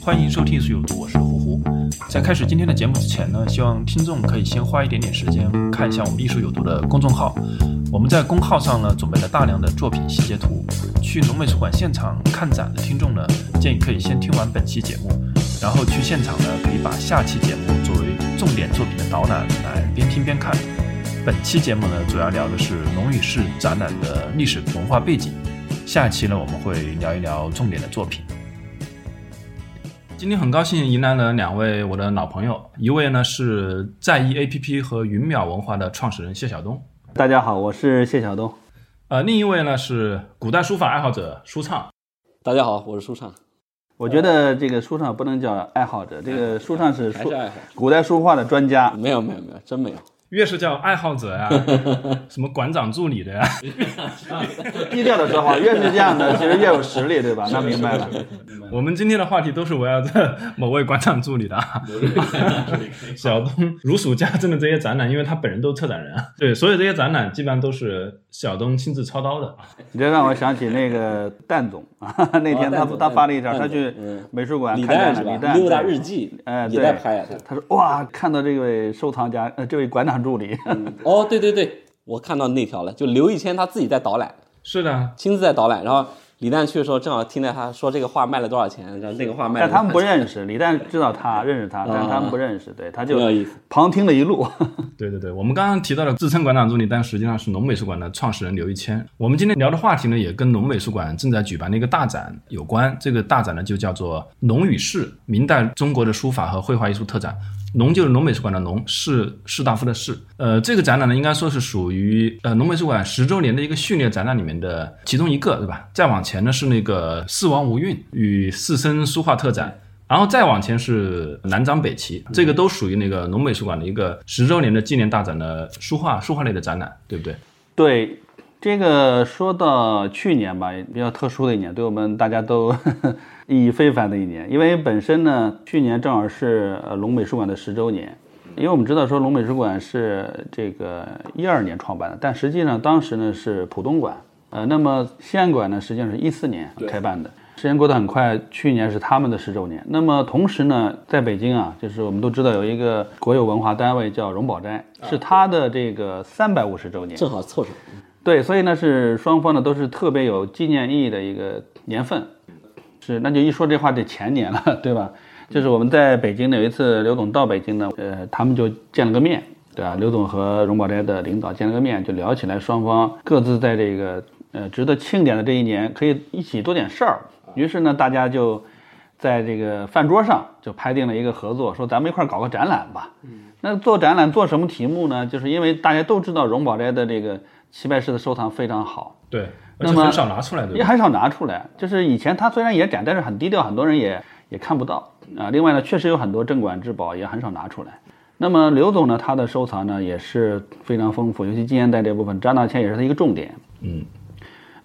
欢迎收听艺术有毒，我是胡胡。在开始今天的节目之前呢，希望听众可以先花一点点时间看一下我们艺术有毒的公众号。我们在公号上呢准备了大量的作品细节图。去农美术馆现场看展的听众呢，建议可以先听完本期节目，然后去现场呢可以把下期节目作为重点作品的导览来边听边看。本期节目呢主要聊的是农与市展览的历史文化背景，下期呢我们会聊一聊重点的作品。今天很高兴迎来了两位我的老朋友，一位呢是在意 APP 和云淼文化的创始人谢晓东，大家好，我是谢晓东。呃，另一位呢是古代书法爱好者舒畅。大家好，我是舒畅。我觉得这个舒畅不能叫爱好者，这个舒畅是书是爱好古代书画的专家。没有没有没有，真没有。越是叫爱好者呀，什么馆长助理的呀，低调的说话，越是这样的，其实越有实力，对吧？那明白了。我们今天的话题都是围绕着某位馆长助理的啊。小东如数家珍的这些展览，因为他本人都是策展人啊，对，所有这些展览基本上都是小东亲自操刀的。你这让我想起那个蛋总啊，那天他他发了一条，他去嗯美术馆李看展览，诞是吧李？诞六大日记，哎，也对在拍他说哇，看到这位收藏家，呃，这位馆长助理，哦，对对对，我看到那条了，就刘一谦他自己在导览，是的，亲自在导览，然后李诞去的时候正好听到他说这个画卖了多少钱，然后那个画卖了多少钱，但他们不认识，李诞知道他，认识他，但是他们不认识，对，他就旁听了一路。对对对，我们刚刚提到的自称馆长助理，但实际上是农美术馆的创始人刘一谦。我们今天聊的话题呢，也跟农美术馆正在举办的一个大展有关。这个大展呢，就叫做“农与士：明代中国的书法和绘画艺术特展”。农就是农美术馆的农，士士大夫的士。呃，这个展览呢，应该说是属于呃农美术馆十周年的一个序列展览里面的其中一个，对吧？再往前呢是那个四王无韵与四声书画特展。然后再往前是南张北齐，这个都属于那个农美术馆的一个十周年的纪念大展的书画书画类的展览，对不对？对，这个说到去年吧，比较特殊的一年，对我们大家都 意义非凡的一年，因为本身呢，去年正好是呃龙美术馆的十周年。因为我们知道说龙美术馆是这个一二年创办的，但实际上当时呢是浦东馆，呃，那么西安馆呢实际上是一四年开办的。时间过得很快，去年是他们的十周年。那么同时呢，在北京啊，就是我们都知道有一个国有文化单位叫荣宝斋，是它的这个三百五十周年。正好凑上。对，所以呢是双方呢都是特别有纪念意义的一个年份，是那就一说这话得前年了，对吧？就是我们在北京呢有一次刘总到北京呢，呃，他们就见了个面，对吧？刘总和荣宝斋的领导见了个面，就聊起来双方各自在这个呃值得庆典的这一年可以一起做点事儿，于是呢大家就在这个饭桌上就拍定了一个合作，说咱们一块儿搞个展览吧。那做展览做什么题目呢？就是因为大家都知道荣宝斋的这个齐白石的收藏非常好，对，而那么且很少拿出来，对？也很少拿出来。就是以前他虽然也展，但是很低调，很多人也也看不到啊。另外呢，确实有很多镇馆之宝也很少拿出来。那么刘总呢，他的收藏呢也是非常丰富，尤其纪念代这部分，张大千也是他一个重点。嗯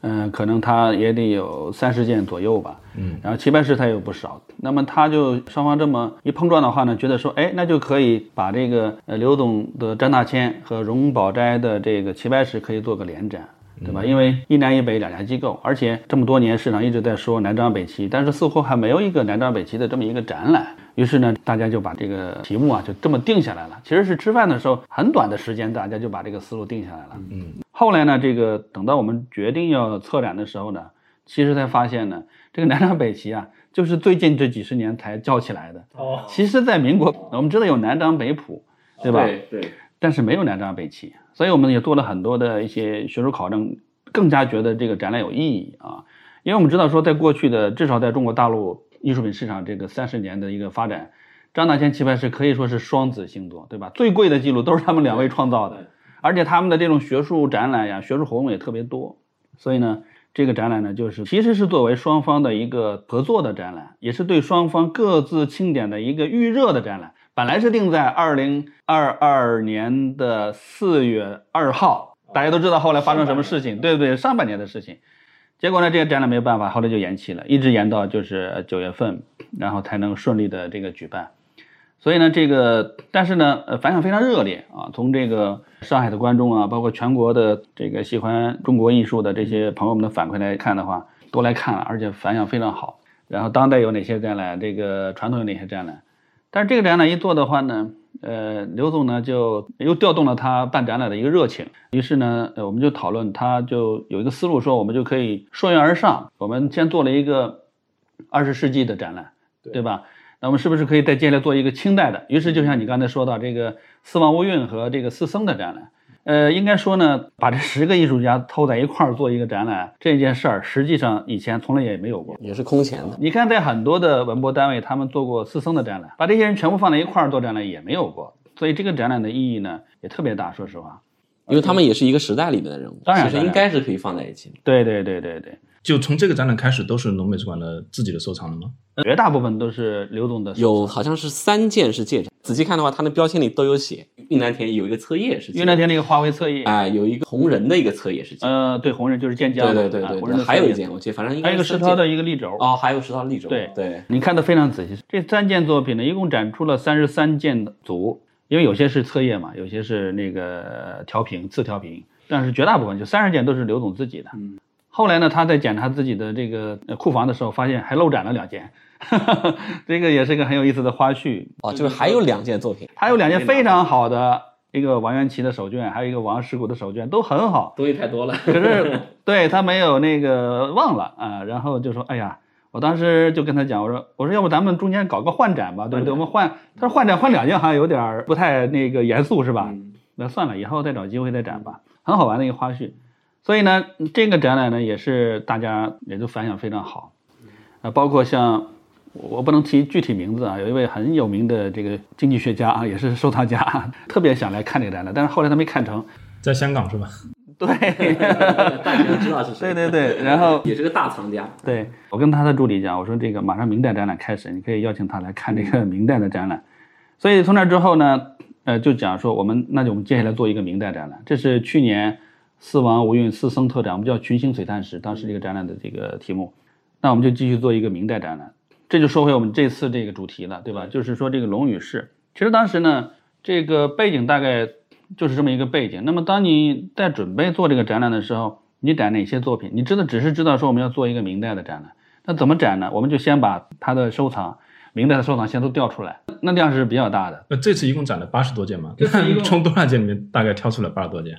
嗯，可能他也得有三十件左右吧。嗯，然后齐白石他也有不少。那么他就双方这么一碰撞的话呢，觉得说，哎，那就可以把这个呃刘总的张大千和荣宝斋的这个齐白石可以做个联展。对吧？因为一南一北两家机构，而且这么多年市场一直在说南张北齐，但是似乎还没有一个南张北齐的这么一个展览。于是呢，大家就把这个题目啊就这么定下来了。其实是吃饭的时候很短的时间，大家就把这个思路定下来了。嗯，后来呢，这个等到我们决定要策展的时候呢，其实才发现呢，这个南张北齐啊，就是最近这几十年才叫起来的。哦，其实，在民国，我们知道有南张北浦，对吧？对，但是没有南张北齐，所以我们也做了很多的一些学术考证，更加觉得这个展览有意义啊。因为我们知道说，在过去的至少在中国大陆艺术品市场这个三十年的一个发展，张大千、棋牌室可以说是双子星座，对吧？最贵的记录都是他们两位创造的，而且他们的这种学术展览呀、学术活动也特别多。所以呢，这个展览呢，就是其实是作为双方的一个合作的展览，也是对双方各自庆典的一个预热的展览。本来是定在二零二二年的四月二号，大家都知道后来发生什么事情，对不对？上半年的事情。结果呢，这个展览没有办法，后来就延期了，一直延到就是九月份，然后才能顺利的这个举办。所以呢，这个但是呢，呃，反响非常热烈啊。从这个上海的观众啊，包括全国的这个喜欢中国艺术的这些朋友们的反馈来看的话，都来看了，而且反响非常好。然后当代有哪些展览，这个传统有哪些展览？但是这个展览一做的话呢，呃，刘总呢就又调动了他办展览的一个热情。于是呢，呃，我们就讨论，他就有一个思路，说我们就可以顺源而上，我们先做了一个二十世纪的展览，对吧？那我们是不是可以再接下来做一个清代的？于是就像你刚才说到这个四王无韵和这个四僧的展览，呃，应该说呢，把这十个艺术家凑在一块儿做一个展览这件事儿，实际上以前从来也没有过。也是空前的。你看，在很多的文博单位，他们做过四僧的展览，把这些人全部放在一块儿做展览也没有过。所以这个展览的意义呢，也特别大。说实话，因为他们也是一个时代里面的人物，当然其实应该是可以放在一起的。对对对对对，就从这个展览开始，都是农美术馆的自己的收藏了吗？绝大部分都是刘总的。有好像是三件是借展，仔细看的话，它的标签里都有写。云南田有一个册页是借云南田那个花卉册页，哎，有一个红人的一个册页是借。呃，对，红人就是建江的，对对对对对，啊红人还有一件我记得，反正应还有一个该是借石涛的一个立轴。哦，还有石涛立轴。对对，你看的非常仔细。这三件作品呢，一共展出了三十三件组，因为有些是册页嘛，有些是那个调频、次调频，但是绝大部分就三十件都是刘总自己的。嗯。后来呢，他在检查自己的这个呃库房的时候，发现还漏展了两件，这个也是一个很有意思的花絮。哦，就是还有两件作品，他有两件非常好的，一个王元祁的手卷，还有一个王石谷的手卷，都很好。东西太多了。可是 对他没有那个忘了啊，然后就说，哎呀，我当时就跟他讲，我说，我说要不咱们中间搞个换展吧，对不对？我们换，他说换展换两件好像有点儿不太那个严肃是吧？那算了，以后再找机会再展吧，很好玩的一个花絮。所以呢，这个展览呢也是大家也都反响非常好，啊，包括像我不能提具体名字啊，有一位很有名的这个经济学家啊，也是收藏家，特别想来看这个展览，但是后来他没看成。在香港是吧？对，大家都知道是谁。对对对，然后也是个大藏家。对我跟他的助理讲，我说这个马上明代展览开始，你可以邀请他来看这个明代的展览。所以从那之后呢，呃，就讲说我们那就我们接下来做一个明代展览，这是去年四王五运四僧特展，我们叫群星璀璨石，当时这个展览的这个题目。那我们就继续做一个明代展览，这就说回我们这次这个主题了，对吧？就是说这个龙与士，其实当时呢，这个背景大概就是这么一个背景。那么当你在准备做这个展览的时候，你展哪些作品？你知道只是知道说我们要做一个明代的展览，那怎么展呢？我们就先把他的收藏，明代的收藏先都调出来，那量是比较大的。那这次一共展了八十多件嘛？这次一共 从多少件里面大概挑出了八十多件？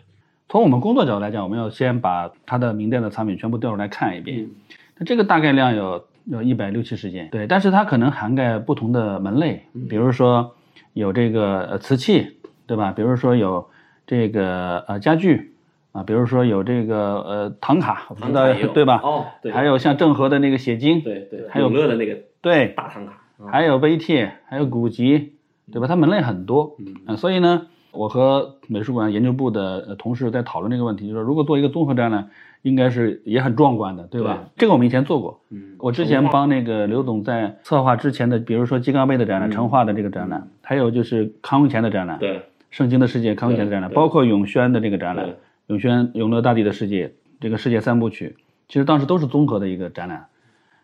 从我们工作角度来讲，我们要先把它的名店的产品全部调出来看一遍。那这个大概量有有一百六七十件，对，但是它可能涵盖不同的门类，比如说有这个呃瓷器，对吧？比如说有这个呃家具啊，比如说有这个呃唐卡，我不知道唐卡也有对吧？哦对还有像郑和的那个写经，对对，还有永乐的那个对，大唐卡。还有碑帖，还有古籍，对吧？它门类很多，嗯、所以呢，我和美术馆研究部的呃同事在讨论这个问题，就是说如果做一个综合展览，应该是也很壮观的，对吧？这个我们以前做过，嗯，我之前帮那个刘总在策划之前的，比如说金刚杯的展览、成化的这个展览，还有就是康雍乾的展览，对圣经的世界康雍乾的展览，包括永宣的这个展览对，永宣永乐大帝的世界这个世界三部曲，其实当时都是综合的一个展览。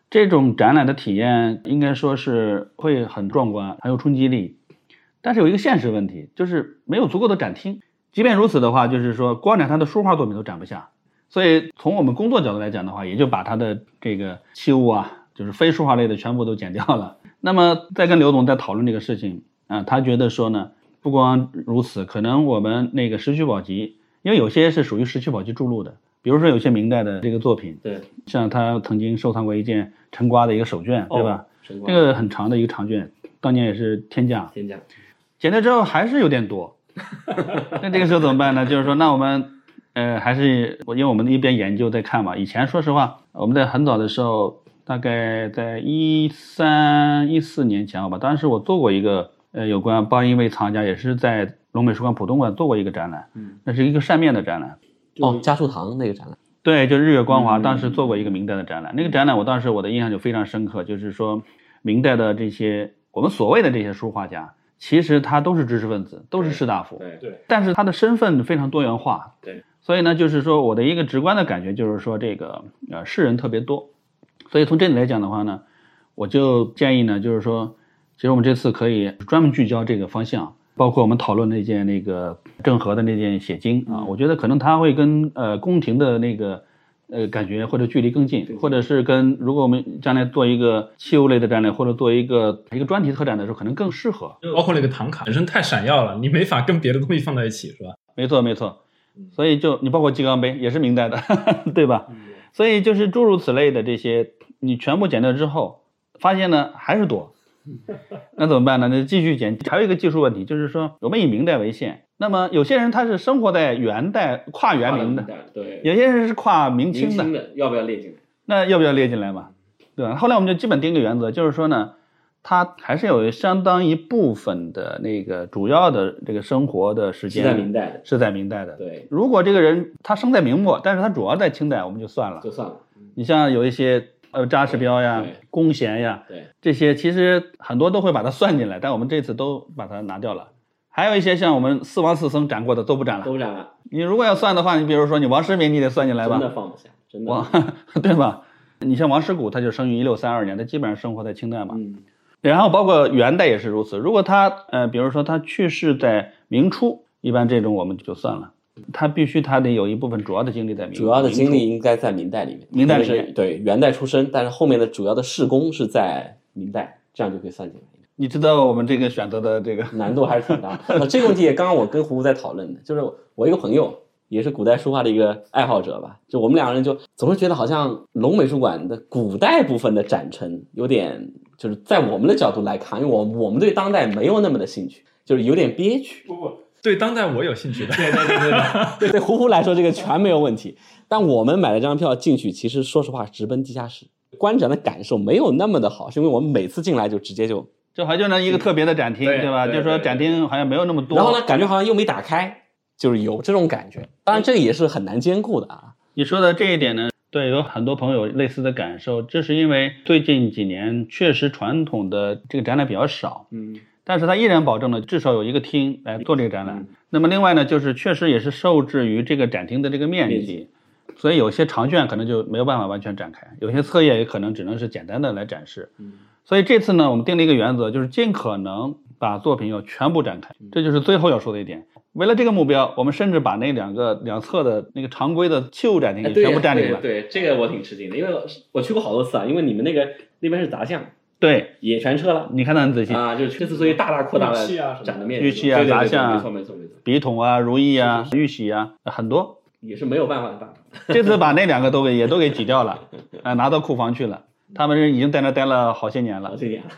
这种展览的体验应该说是会很壮观，很有冲击力。但是有一个现实问题，就是没有足够的展厅。即便如此的话，就是说光展他的书画作品都展不下。所以从我们工作角度来讲的话，也就把他的这个器物啊，就是非书画类的全部都剪掉了。那么再跟刘总在讨论这个事情啊，他觉得说呢，不光如此，可能我们那个石渠宝笈，因为有些是属于石渠宝笈注录的，比如说有些明代的这个作品，对，像他曾经收藏过一件陈瓜的一个手卷，对吧？这个很长的一个长卷，当年也是天价，天价。剪掉之后还是有点多，那这个时候怎么办呢？就是说，那我们呃还是我因为我们一边研究在看嘛。以前说实话，我们在很早的时候，大概在一三一四年前吧，当时我做过一个呃有关帮一位藏家，也是在龙美术馆浦东馆做过一个展览，嗯，那是一个扇面的展览。哦，嘉树堂那个展览，对，就日月光华当时做过一个明代的展览，那个展览我当时我的印象就非常深刻，就是说明代的这些我们所谓的这些书画家，其实他都是知识分子，都是士大夫，对对，但是他的身份非常多元化，对，所以呢，就是说我的一个直观的感觉就是说这个呃士人特别多，所以从这里来讲的话呢，我就建议呢，就是说，其实我们这次可以专门聚焦这个方向，包括我们讨论那件那个郑和的那件写经啊，我觉得可能他会跟呃宫廷的那个。呃，感觉或者距离更近，或者是跟如果我们将来做一个器物类的展览，或者做一个一个专题特展的时候，可能更适合。包括那个唐卡本身太闪耀了，你没法跟别的东西放在一起，是吧？没错，没错。所以就你包括鸡缸杯也是明代的，对吧？所以就是诸如此类的这些，你全部剪掉之后，发现呢还是多，那怎么办呢？那继续剪。还有一个技术问题，就是说我们以明代为限，那么有些人他是生活在元代跨元明的，对，有些人是跨明清的，的要不要列进来？那要不要列进来嘛？对吧？后来我们就基本定个原则，就是说呢，他还是有相当一部分的那个主要的这个生活的时间是在明代的，是在明代的。对，如果这个人他生在明末，但是他主要在清代，我们就算了。就算了。你像有一些呃扎实标呀、弓弦呀，对，这些其实很多都会把它算进来，但我们这次都把它拿掉了。还有一些像我们四王四僧斩过的都不斩了。都不斩了，你如果要算的话，你比如说你王师民，你得算进来吧真？的放不下，真的。王 对吧？你像王师古，他就生于一六三二年，他基本上生活在清代嘛。嗯，然后包括元代也是如此。如果他呃，比如说他去世在明初，一般这种我们就算了。他必须他得有一部分主要的精力在明，主要的精力应该在明代里面。明代里面是对元代出生，但是后面的主要的事工是在明代，这样就可以算进来。你知道我们这个选择的这个难度还是挺大。那这个问题也刚刚我跟胡胡在讨论的，就是我一个朋友也是古代书画的一个爱好者吧，就我们两个人就总是觉得好像龙美术馆的古代部分的展陈有点，就是在我们的角度来看，因为我我们对当代没有那么的兴趣，就是有点憋屈。不不，对当代我有兴趣的。对对对对对，对胡胡 来说这个全没有问题，但我们买了张票进去，其实说实话直奔地下室，观展的感受没有那么的好，是因为我们每次进来就直接就，这好像就一个特别的展厅，对吧？对就是说对展厅好像没有那么多。然后呢，感觉好像又没打开，就是有这种感觉。当然这个也是很难兼顾的啊。你说的这一点呢，对，有很多朋友类似的感受，这是因为最近几年确实传统的这个展览比较少，嗯，但是它依然保证了至少有一个厅来做这个展览。嗯那么另外呢，就是确实也是受制于这个展厅的这个面积，所以有些长卷可能就没有办法完全展开，有些册页也可能只能是简单的来展示。嗯所以这次呢，我们定了一个原则，就是尽可能把作品要全部展开，嗯这就是最后要说的一点。为了这个目标，我们甚至把那两个两侧的那个常规的器物展厅给全部占领了。哎对，这个我挺吃惊的，因为我去过好多次啊，因为你们那个那边是杂项，对，也全撤了你看得很仔细，啊，就是这次所以大大扩大了玉器啊什么的展的面积，玉器啊杂项啊没错没错没错，笔筒啊、如意啊、玉玺啊，很多。也是没有办法的办法。这次把那两个都给也都给挤掉了，啊，拿到库房去了。他们是已经在那待了好些年了好，些年了，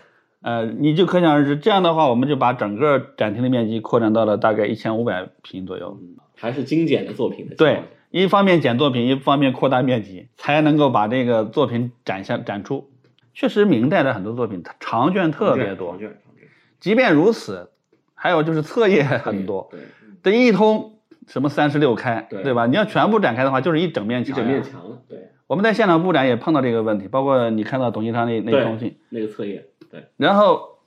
呃，你就可想而知，这样的话，我们就把整个展厅的面积扩展到了大概一千五百平左右。还是精简的作品的。对，一方面减作品，一方面扩大面积，才能够把这个作品展现展出。确实，明代的很多作品它长卷特别多即便如此，还有就是册页很多，对，这一通什么三十六开，对。对吧？你要全部展开的话，就是一整面墙呀。整面墙了，对。我们在现场布展也碰到这个问题，包括你看到董其昌那那对封信，那个册页，对，然后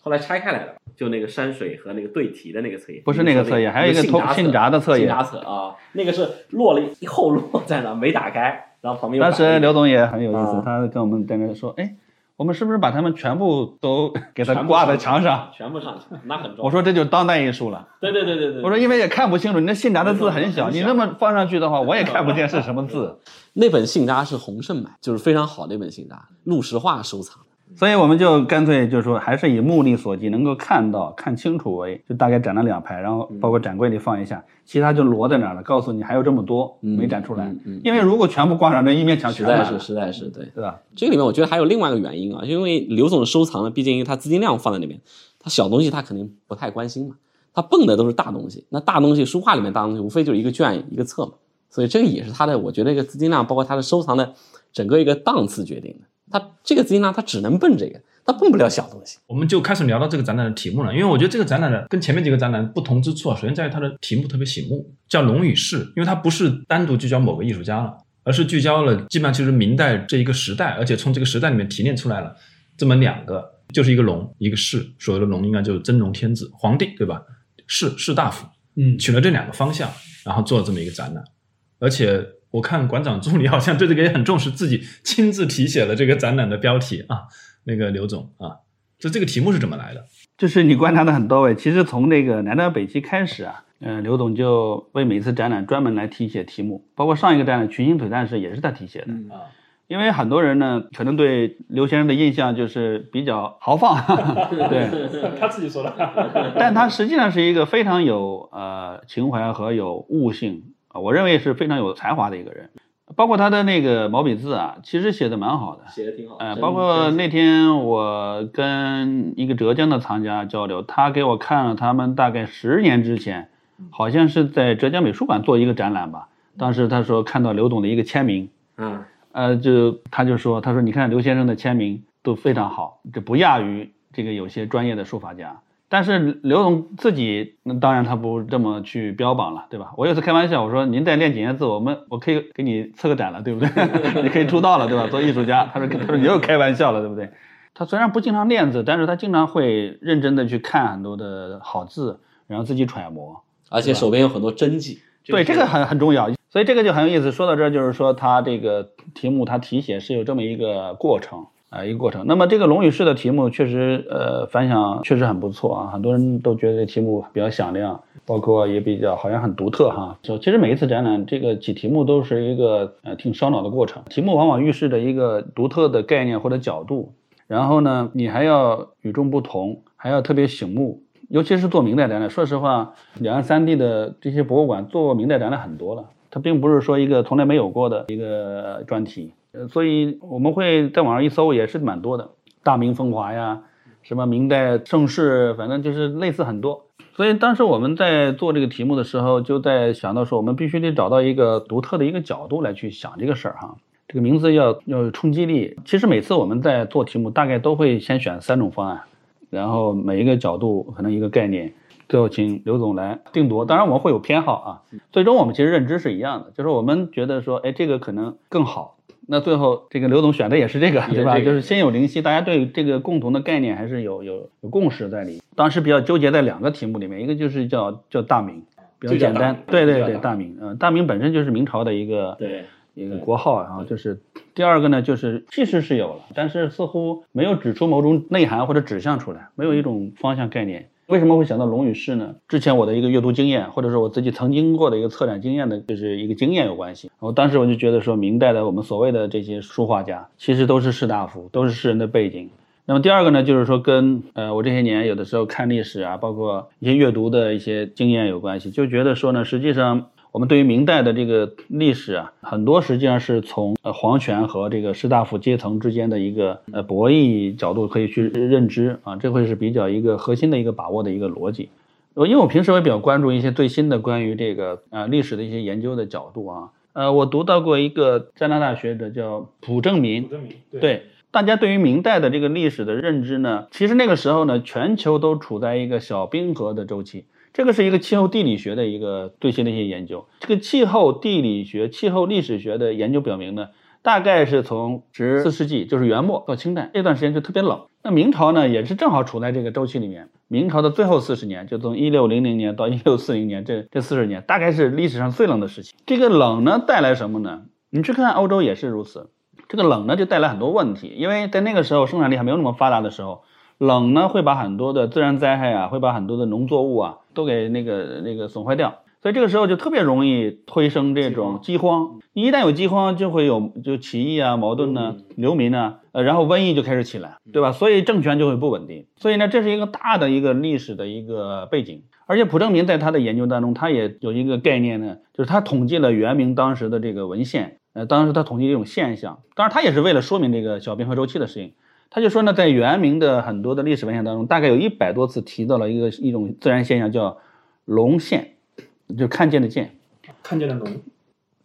后来拆开来了，就那个山水和那个对题的那个册页，不是那个册页还有一个信札的册页信札册啊，那个是落了一后落在那没打开，然后旁边有当时刘总也很有意思啊，他跟我们在那说，哎，我们是不是把他们全部都 给它挂在墙上？全部上去，那很重。我说这就是当代艺术了。对对对对对，我说因为也看不清楚，你那信札的字很小，很小你那么放上去的话，我也看不见是什么字。那本信札是洪胜买，就是非常好的一本信札，陆石化收藏的。所以我们就干脆就是说，还是以目力所及，能够看到、看清楚为，就大概展了两排，然后包括展柜里放一下，其他就摞在那儿了，告诉你还有这么多没展出来嗯嗯。因为如果全部挂上，那一面墙实在是实在是对。对吧？这个里面我觉得还有另外一个原因啊，因为刘总的收藏呢，毕竟因为他资金量放在那边，他小东西他肯定不太关心嘛，他蹦的都是大东西。那大东西，书画里面大东西，无非就是一个卷一个册嘛，所以这个也是他的，我觉得一个资金量，包括他的收藏的整个一个档次决定的。他这个资金量，他只能奔这个，他奔不了小东西。我们就开始聊到这个展览的题目了，因为我觉得这个展览的跟前面几个展览不同之处啊，首先在于它的题目特别醒目，叫“龙与士”，因为它不是单独聚焦某个艺术家了，而是聚焦了基本上就是明代这一个时代，而且从这个时代里面提炼出来了这么两个，就是一个龙，一个士。所谓的龙应该就是真龙天子，皇帝对吧？士士大夫，嗯取了这两个方向，然后做了这么一个展览。而且我看馆长助理好像对这个也很重视，自己亲自题写了这个展览的标题啊。那个刘总啊，就这个题目是怎么来的？就是你观察的很到位。其实从那个南到北齐开始啊，嗯、刘总就为每次展览专门来题写题目，包括上一个展览《群星璀璨时》也是他题写的。嗯啊因为很多人呢，可能对刘先生的印象就是比较豪放，对，他自己说的。但他实际上是一个非常有呃情怀和有悟性，啊我认为是非常有才华的一个人。包括他的那个毛笔字啊，其实写的蛮好的。写的挺好。呃，包括那天我跟一个浙江的藏家交流，他给我看了他们大概十年之前，好像是在浙江美术馆做一个展览吧。当时他说看到刘董的一个签名，嗯，呃，就他就说，他说你看刘先生的签名都非常好，这不亚于这个有些专业的书法家。但是刘总自己，那当然他不这么去标榜了，对吧？我有次开玩笑，我说您再练几年字，我们我可以给你策个展了，对不对？你可以出道了，对吧？做艺术家。他说他说你又开玩笑了，对不对？他虽然不经常练字，但是他经常会认真的去看很多的好字，然后自己揣摩。而且手边有很多真迹。对，这个很很重要，所以这个就很有意思。说到这儿，就是说他这个题目，他题写是有这么一个过程啊、一个过程。那么这个龙与士的题目确实，呃，反响确实很不错啊，很多人都觉得这题目比较响亮，包括也比较好像很独特哈。就其实每一次展览，这个起题目都是一个呃挺烧脑的过程，题目往往预示着一个独特的概念或者角度，然后呢，你还要与众不同，还要特别醒目。尤其是做明代展览，说实话，两岸三地的这些博物馆做明代展览很多了，它并不是说一个从来没有过的一个专题，所以我们会在网上一搜也是蛮多的，大明风华呀，什么明代盛世，反正就是类似很多。所以当时我们在做这个题目的时候，就在想到说，我们必须得找到一个独特的一个角度来去想这个事儿哈。这个名字要要有冲击力。其实每次我们在做题目，大概都会先选三种方案。然后每一个角度可能一个概念，最后请刘总来定夺。当然我们会有偏好啊，最终我们其实认知是一样的，就是我们觉得说，哎，这个可能更好。那最后这个刘总选的也是这个，对吧？就是心有灵犀，大家对这个共同的概念还是有有有共识在里。当时比较纠结在两个题目里面，一个就是叫叫大明，比较简单，对对对，大大明，嗯，大明本身就是明朝的一个对一个国号啊，就是第二个呢，就是气势是有了，但是似乎没有指出某种内涵或者指向出来，没有一种方向概念。为什么会想到龙与士呢？之前我的一个阅读经验，或者说我自己曾经过的一个策展经验的，就是一个经验有关系。我当时我就觉得说，明代的我们所谓的这些书画家，其实都是士大夫，都是士人的背景。那么第二个呢，就是说跟呃我这些年有的时候看历史啊，包括一些阅读的一些经验有关系，就觉得说呢，实际上我们对于明代的这个历史啊，很多实际上是从呃皇权和这个士大夫阶层之间的一个呃博弈角度可以去认知啊，这会是比较一个核心的一个把握的一个逻辑。我，因为我平时也比较关注一些最新的关于这个呃历史的一些研究的角度啊，呃，我读到过一个加拿大学者叫朴正民，对，大家对于明代的这个历史的认知呢，其实那个时候呢，全球都处在一个小冰河的周期。这个是一个气候地理学的一个最新的一些研究。这个气候地理学、气候历史学的研究表明呢，大概是从十四世纪，就是元末到清代这段时间就特别冷。那明朝呢，也是正好处在这个周期里面。明朝的最后四十年，就从一六零零年到一六四零年，这这四十年大概是历史上最冷的时期。这个冷呢，带来什么呢？你去看欧洲也是如此。这个冷呢，就带来很多问题，因为在那个时候生产力还没有那么发达的时候，冷呢会把很多的自然灾害啊，会把很多的农作物啊都给那个那个损坏掉，所以这个时候就特别容易推生这种饥荒。你一旦有饥荒，就会有就起义啊、矛盾呢、流民呢，呃，然后瘟疫就开始起来，对吧？所以政权就会不稳定。所以呢，这是一个大的一个历史的一个背景。而且蒲正明在他的研究当中，他也有一个概念呢，就是他统计了元明当时的这个文献，呃，当时他统计这种现象，当然他也是为了说明这个小冰河周期的事情。他就说呢，在元明的很多的历史文献当中，大概有一百多次提到了一个一种自然现象，叫龙现，就看见的见。看见了龙，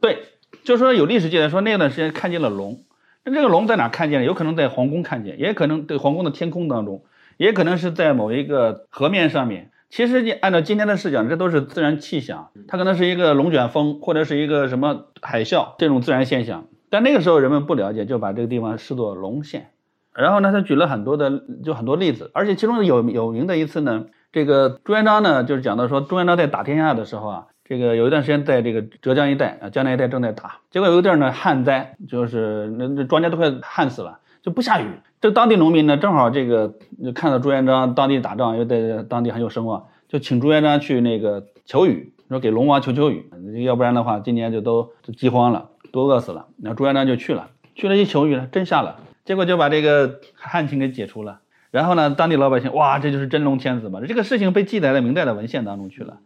对，就是说有历史记载说那段时间看见了龙，那这个龙在哪看见呢？有可能在皇宫看见，也可能对皇宫的天空当中，也可能是在某一个河面上面。其实你按照今天的视角，这都是自然气象，它可能是一个龙卷风或者是一个什么海啸这种自然现象。但那个时候人们不了解，就把这个地方视作龙县。然后呢，他举了很多的就很多例子，而且其中有有名的一次呢，这个朱元璋呢就是讲到说，朱元璋在打天下的时候啊，这个有一段时间在这个浙江一带啊，江南一带正在打，结果有一地儿呢旱灾，就是那那庄稼都快旱死了，就不下雨。这当地农民呢正好这个就看到朱元璋当地打仗又在当地很有声望，就请朱元璋去那个求雨，说给龙王求求雨，要不然的话今年就都饥荒了，都饿死了。那朱元璋就去了，去了一求雨呢，真下了。结果就把这个旱情给解除了，然后呢，当地老百姓哇，这就是真龙天子嘛！这个事情被记载在明代的文献当中去了。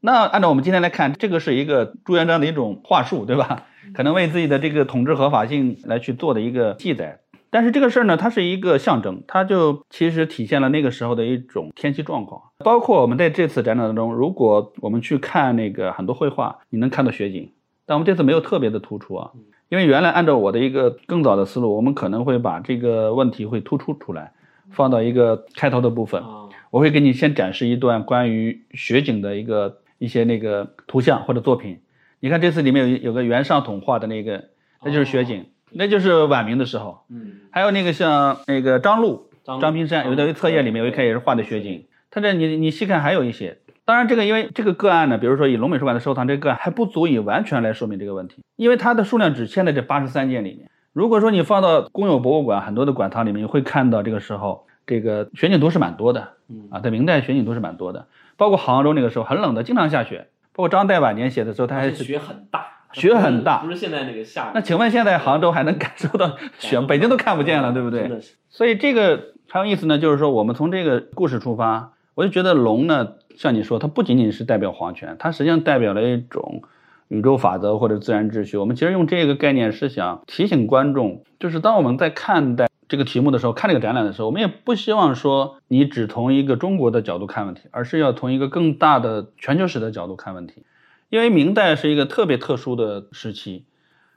那按照我们今天来看，这个是一个朱元璋的一种话术，对吧？可能为自己的这个统治合法性来去做的一个记载。但是这个事儿呢，它是一个象征，它就其实体现了那个时候的一种天气状况。包括我们在这次展览当中，如果我们去看那个很多绘画，你能看到雪景，但我们这次没有特别的突出啊。因为原来按照我的一个更早的思路，我们可能会把这个问题会突出出来，放到一个开头的部分。我会给你先展示一段关于雪景的一个一些那个图像或者作品。你看这次里面有有个袁尚统画的那个，那就是雪景，那就是晚明的时候。嗯。还有那个像那个张璐、张平山，有的册页里面有一看也是画的雪景。他这你你细看还有一些。当然，这个因为这个个案呢，比如说以龙美术馆的收藏，这个个案还不足以完全来说明这个问题，因为它的数量只限在这八十三件里面。如果说你放到公有博物馆很多的馆藏里面，你会看到这个时候这个雪景图是蛮多的，啊，在明代雪景图是蛮多的，包括杭州那个时候很冷的，经常下雪。包括张岱晚年写的时候，他还雪很大，雪很大，不是现在那个下。那请问现在杭州还能感受到雪？北京都看不见了，对不对？所以这个很有意思呢，就是说我们从这个故事出发，我就觉得龙呢。像你说，它不仅仅是代表皇权，它实际上代表了一种宇宙法则或者自然秩序。我们其实用这个概念是想提醒观众，就是当我们在看待这个题目的时候，看这个展览的时候，我们也不希望说你只从一个中国的角度看问题，而是要从一个更大的全球史的角度看问题。因为明代是一个特别特殊的时期，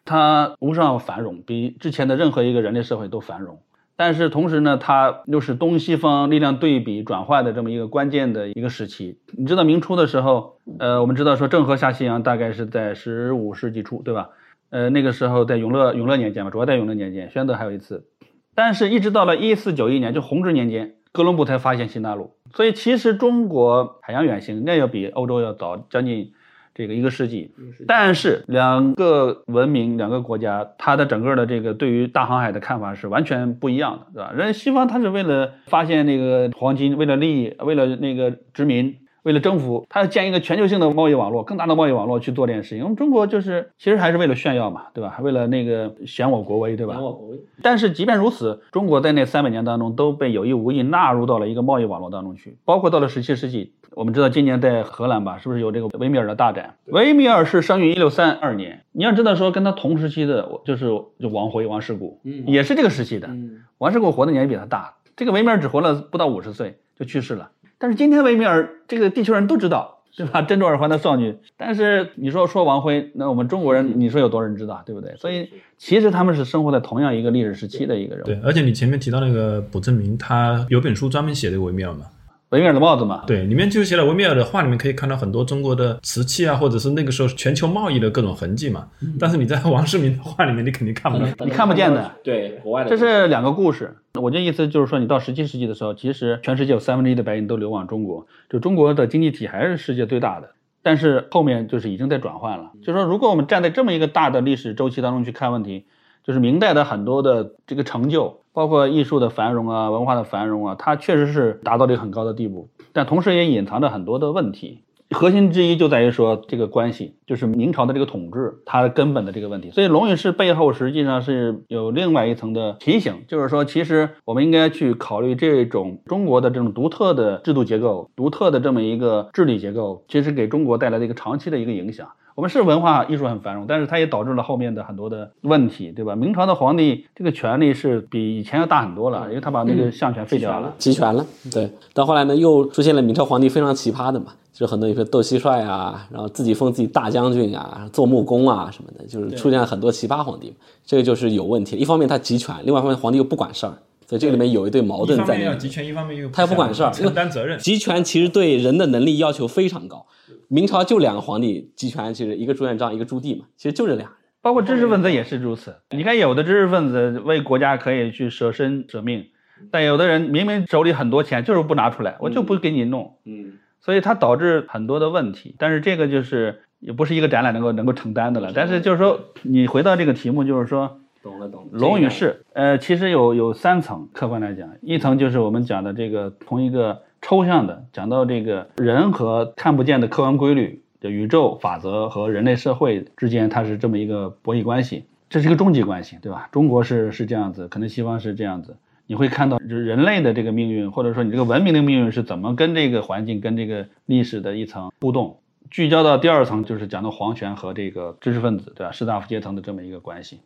它无上繁荣，比之前的任何一个人类社会都繁荣。但是同时呢，它又是东西方力量对比转换的这么一个关键的一个时期。你知道明初的时候，呃，我们知道说郑和下西洋大概是在十五世纪初，对吧？呃，那个时候在永乐永乐年间嘛，主要在永乐年间，宣德还有一次。但是，一直到了一四九一年，就弘治年间，哥伦布才发现新大陆。所以，其实中国海洋远行那要比欧洲要早将近。这个一个世纪，但是两个文明、两个国家，它的整个的这个对于大航海的看法是完全不一样的，对吧？人西方它是为了发现那个黄金，为了利益，为了那个殖民。为了征服，他要建一个全球性的贸易网络，更大的贸易网络去做这件事情。我们中国就是其实还是为了炫耀嘛，对吧？还为了那个显我国威，对吧？显我国威。但是即便如此，中国在那三百年当中都被有意无意纳入到了一个贸易网络当中去。包括到了十七世纪，我们知道今年在荷兰吧，是不是有这个维米尔的大展？维米尔是生于一六三二年，你要知道说跟他同时期的，就是就王辉、王世谷，嗯，也是这个时期的。王世谷活的年纪比他大，这个维米尔只活了不到五十岁就去世了。但是今天维米尔这个地球人都知道，对吧？珍珠耳环的少女。但是你说说王辉，那我们中国人，你说有多少人知道，对不对？所以其实他们是生活在同样一个历史时期的一个人。对，而且你前面提到那个卜正明，他有本书专门写这个维米尔嘛。维米尔的帽子嘛，对，里面就写了维米尔的画，里面可以看到很多中国的瓷器啊，或者是那个时候全球贸易的各种痕迹嘛。但是你在王世民的画里面，你肯定看不到，你看不见的。对，国外的。这是两个故事。我这意思就是说，你到十七世纪的时候，其实全世界有三分之一的白银都流往中国，就中国的经济体还是世界最大的。但是后面就是已经在转换了。就是说，如果我们站在这么一个大的历史周期当中去看问题，就是明代的很多的这个成就，包括艺术的繁荣啊，文化的繁荣啊，它确实是达到了一个很高的地步。但同时也隐藏着很多的问题，核心之一就在于说这个关系，就是明朝的这个统治，它根本的这个问题。所以龙与氏背后实际上是有另外一层的提醒，就是说其实我们应该去考虑这种中国的这种独特的制度结构、独特的这么一个治理结构，其实给中国带来的一个长期的一个影响。我们是文化艺术很繁荣，但是它也导致了后面的很多的问题，对吧？明朝的皇帝这个权力是比以前要大很多了，因为他把那个相权废掉了，集权了。对，到后来呢，又出现了明朝皇帝非常奇葩的嘛，就是很多一些斗蟋蟀啊，然后自己封自己大将军啊，做木工啊什么的，就是出现了很多奇葩皇帝。这个就是有问题。一方面他集权，另外一方面皇帝又不管事儿。所以这里面有一对矛盾在里面。方面要集权，一方面又他又不管事儿承担责任。集权其实对人的能力要求非常高。明朝就两个皇帝集权，其实一个朱元璋，一个朱棣嘛，其实就这俩人。包括知识分子也是如此。你看，有的知识分子为国家可以去舍身舍命，但有的人明明手里很多钱，就是不拿出来，我就不给你弄。嗯，所以它导致很多的问题。但是这个就是也不是一个展览能够能够承担的了。但是就是说，你回到这个题目，就是说懂了懂了。龙与士，呃，其实有有三层，客观来讲，一层就是我们讲的这个同一个抽象的讲到这个人和看不见的客观规律。就宇宙法则和人类社会之间，它是这么一个博弈关系，这是一个终极关系，对吧？中国是是这样子，可能西方是这样子。你会看到，就人类的这个命运，或者说你这个文明的命运是怎么跟这个环境、跟这个历史的一层互动。聚焦到第二层，就是讲到皇权和这个知识分子，对吧？士大夫阶层的这么一个关系。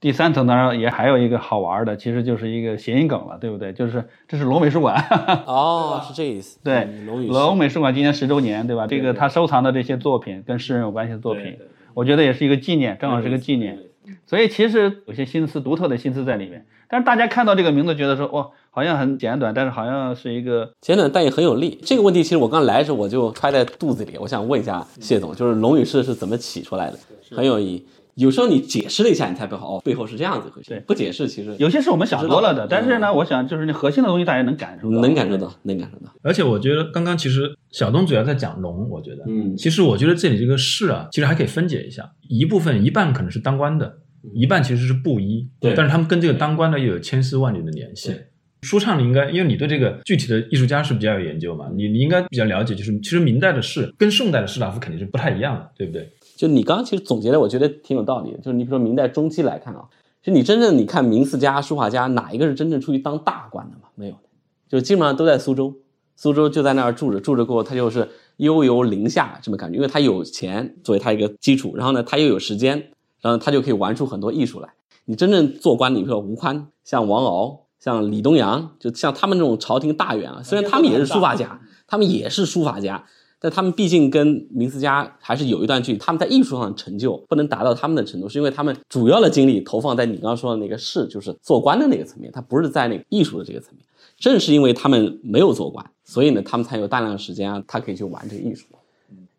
第三层当然也还有一个好玩的，其实就是一个谐音梗了，对不对？就是这是龙美术馆。哦，是这意思。对，龙龙美术馆今年十周年，对吧？这个他收藏的这些作品跟诗人有关系的作品，我觉得也是一个纪念，正好是个纪念。所以其实有些心思独特的心思在里面。但是大家看到这个名字，觉得说哇，好像很简短，但是好像是一个简短，但也很有力。这个问题其实我刚来的时候我就揣在肚子里，我想问一下谢总，就是龙与士是怎么起出来的？很有意义。有时候你解释了一下，你才背后哦，背后是这样子回事。对，不解释其实有些是我们想多了的。但是呢，我想就是那核心的东西，大家能感受到，能感受到，能感受到。而且我觉得刚刚其实小东主要在讲龙，我觉得，嗯，其实我觉得这里这个士啊，其实还可以分解一下，一部分一半可能是当官的，一半其实是布衣，对，但是他们跟这个当官的又有千丝万缕的联系。舒畅，你应该，因为你对这个具体的艺术家是比较有研究嘛，你你应该比较了解，就是其实明代的士跟宋代的士大夫肯定是不太一样的，对不对？就你刚刚其实总结的，我觉得挺有道理的。就是你比如说明代中期来看啊，就你真正你看名四家、书法家，哪一个是真正出去当大官的嘛？没有的，就基本上都在苏州，苏州就在那儿住着，住着过后他就是悠游林下这么感觉，因为他有钱作为他一个基础，然后呢他又有时间，然后他就可以玩出很多艺术来。你真正做官，你比如说吴宽、像王敖。像李东阳，就像他们这种朝廷大员啊，虽然他们也是书法家，他们也是书法家，但他们毕竟跟明思家还是有一段距离。他们在艺术上的成就不能达到他们的程度，是因为他们主要的精力投放在你刚刚说的那个事，就是做官的那个层面，他不是在那个艺术的这个层面。正是因为他们没有做官，所以呢，他们才有大量的时间啊，他可以去玩这个艺术。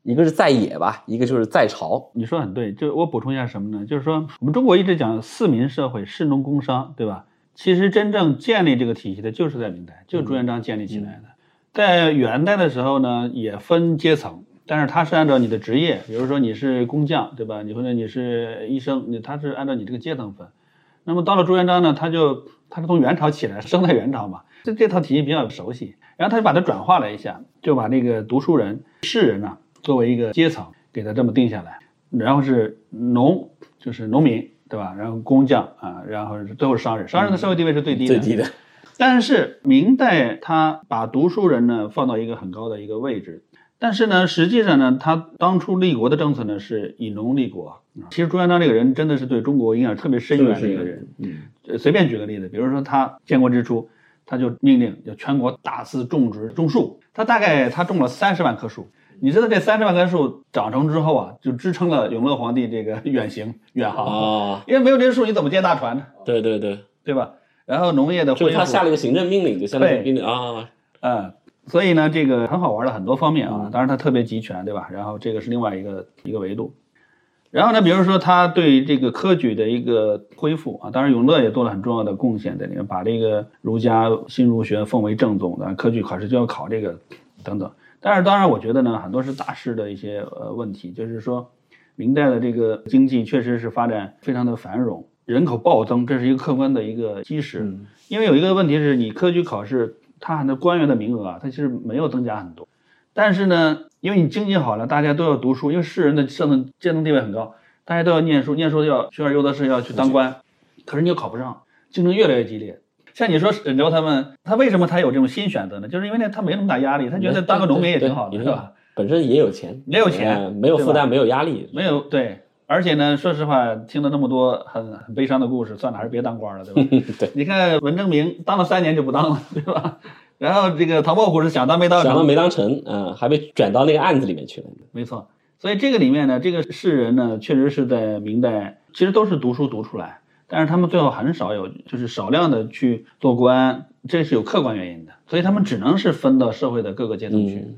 一个是在野吧，一个就是在朝。你说很对，就我补充一下什么呢？就是说我们中国一直讲四民社会，士农工商，对吧？其实真正建立这个体系的，就是在明代，就朱元璋建立起来的。在元代的时候呢，也分阶层，但是他是按照你的职业，比如说你是工匠，对吧？你或者你是医生，你他是按照你这个阶层分。那么到了朱元璋呢，他就他是从元朝起来，生在元朝嘛，这这套体系比较熟悉。然后他就把它转化了一下，就把那个读书人、士人呢作为一个阶层，给他这么定下来。然后是农，就是农民。对吧？然后工匠啊，然后最后是商人，商人的社会地位是最低的。最低的。但是明代他把读书人呢放到一个很高的一个位置，但是呢，实际上呢，他当初立国的政策呢是以农立国。其实朱元璋这个人真的是对中国影响特别深远的一个人。嗯。随便举个例子，比如说他建国之初，他就命令要全国大肆种植种树，他大概他种了三十万棵树。你知道这三十万棵树长成之后啊，就支撑了永乐皇帝这个远行远航啊。因为没有这些树，你怎么建大船呢？对对对，对吧？然后农业的就是他下了一个行政命令，就相当于命令啊。嗯，所以呢，这个很好玩的很多方面啊。当然他特别集权，对吧？然后这个是另外一个一个维度。然后呢，比如说他对这个科举的一个恢复啊，当然永乐也做了很重要的贡献在里面，把这个儒家新儒学奉为正宗的科举考试就要考这个等等。但是当然，我觉得呢，很多是大势的一些呃问题，就是说，明代的这个经济确实是发展非常的繁荣，人口暴增，这是一个客观的一个基石。因为有一个问题是你科举考试，它很多官员的名额啊，它其实没有增加很多。但是呢，因为你经济好了，大家都要读书，因为士人的社层阶层地位很高，大家都要念书，念书要学而优则仕，要去当官，可是你又考不上，竞争越来越激烈。像你说沈周他们，他为什么他有这种新选择呢？就是因为呢，他没那么大压力，他觉得当个农民也挺好的，是吧？本身也有钱，也有钱，没有负担，没有压力，没有对。而且呢，说实话，听了那么多很很悲伤的故事，算了，还是别当官了，对吧？对。你看文征明当了三年就不当了，对吧？然后这个唐伯虎是想当没当，想当没当成，嗯，还被卷到那个案子里面去了。没错。所以这个里面呢，这个士人呢，确实是在明代，其实都是读书读出来。但是他们最后很少有，就是少量的去做官，这是有客观原因的，所以他们只能是分到社会的各个阶层去。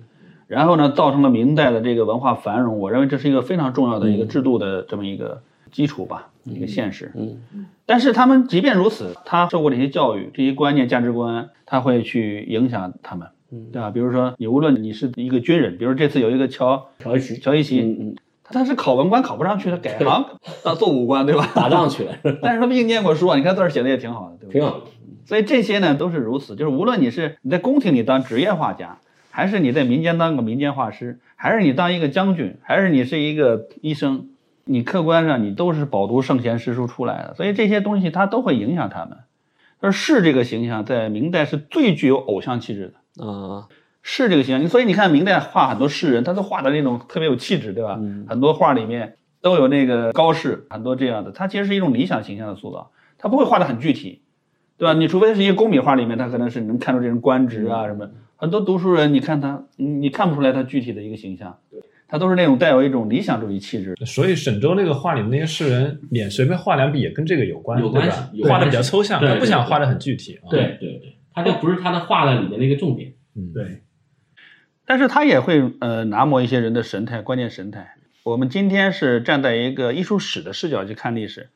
然后呢，造成了明代的这个文化繁荣。我认为这是一个非常重要的一个制度的这么一个基础吧，一个现实。嗯，但是他们即便如此，他受过这些教育、这些观念、价值观，他会去影响他们，对吧？比如说，你无论你是一个军人，比如这次有一个乔乔一奇，乔一奇，嗯嗯，他他是考文官考不上去，他改行 当做武官，对吧？打仗去了，但是他毕竟念过书啊，你看字儿写的也挺好的，对吧？挺好。所以这些呢都是如此，就是无论你是你在宫廷里当职业画家。还是你在民间当个民间画师，还是你当一个将军，还是你是一个医生，你客观上你都是饱读圣贤诗书出来的，所以这些东西它都会影响他们。而士这个形象在明代是最具有偶像气质的啊，士这个形象，所以你看明代画很多士人，他都画的那种特别有气质，对吧？很多画里面都有那个高士，很多这样的，他其实是一种理想形象的塑造，他不会画的很具体，对吧？你除非是一些工笔画里面，他可能是能看出这种官职啊什么。很多读书人，你看他，你看不出来他具体的一个形象，他都是那种带有一种理想主义气质。所以沈周那个画里面那些诗人脸随便画两笔也跟这个有关，有关系，画的比较抽象，他不想画的很具体。对对对，他就不是他的画的里面那个重点。嗯，对。但是他也会呃拿摸一些人的神态，关键神态。我们今天是站在一个艺术史的视角去看历史，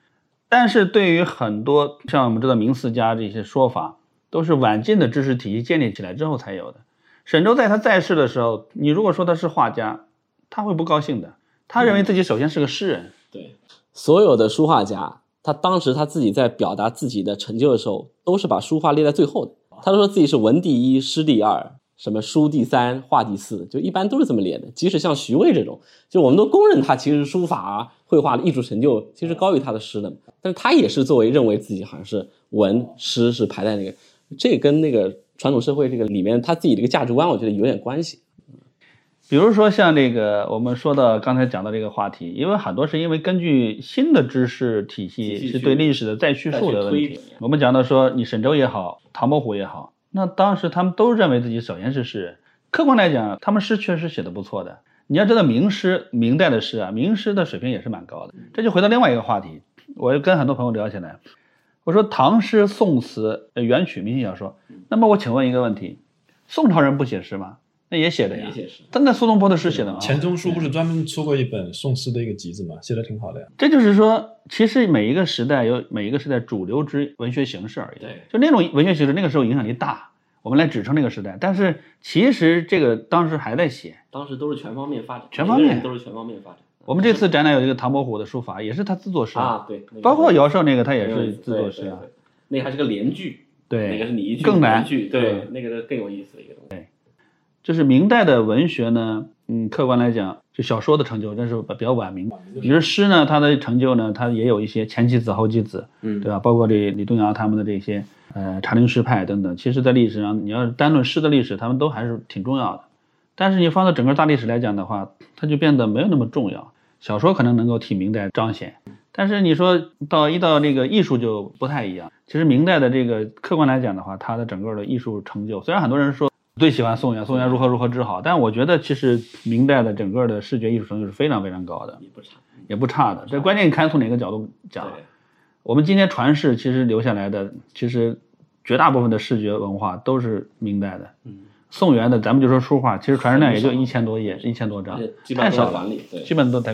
但是对于很多像我们知道名四家这些说法。都是晚近的知识体系建立起来之后才有的。沈周在他在世的时候，你如果说他是画家，他会不高兴的。他认为自己首先是个诗人。对，所有的书画家，他当时他自己在表达自己的成就的时候，都是把书画列在最后的。他说自己是文第一，诗第二，什么书第三，画第四，就一般都是这么列的。即使像徐渭这种，就我们都公认他其实书法、绘画的艺术成就其实高于他的诗的，但是他也是作为认为自己好像是文诗是排在那个。这跟那个传统社会这个里面他自己的一个价值观，我觉得有点关系。比如说像这个我们说到刚才讲到这个话题，因为很多是因为根据新的知识体系是对历史的再叙述的问题。我们讲到说，你沈周也好，唐伯虎也好，那当时他们都认为自己首先是诗人。客观来讲，他们诗确实写的不错的。你要知道名诗，明代的诗啊，名诗的水平也是蛮高的。这就回到另外一个话题，我跟很多朋友聊起来。我说唐诗、宋词、元曲、明清小说，那么我请问一个问题：宋朝人不写诗吗？那也写的呀。也写诗。但那苏东坡的诗写的吗？钱钟书不是专门出过一本宋诗的一个集子吗？写的挺好的呀。这就是说，其实每一个时代有每一个时代主流之文学形式而已。对。就那种文学形式，那个时候影响力大，我们来指称那个时代。但是其实这个当时还在写。当时都是全方面发展。全方面都是全方面发展。我们这次展览有一个唐伯虎的书法，也是他自作诗啊。对。包括姚寿那个，他也是自作诗啊。那还是个连句，对，那个是你一句更难句，对，那个更有意思的一个东西。对，就是明代的文学呢，嗯，客观来讲，就小说的成就，但是比较晚明。比如诗呢，它的成就呢，它也有一些前几子后几子，嗯，对吧？包括这李东阳他们的这些，呃，茶陵诗派等等。其实，在历史上，你要是单论诗的历史，他们都还是挺重要的。但是你放到整个大历史来讲的话，它就变得没有那么重要。小说可能能够替明代彰显。但是你说到一到那个艺术就不太一样。其实明代的这个客观来讲的话，它的整个的艺术成就，虽然很多人说最喜欢宋元，宋元如何如何之好，但我觉得其实明代的整个的视觉艺术成就是非常非常高的，也不差，也不差的。这关键你看从哪个角度讲。我们今天传世其实留下来的，其实绝大部分的视觉文化都是明代的。嗯，宋元的咱们就说书画，其实传世量也就一千多页，一千多张，太少了，基本都在。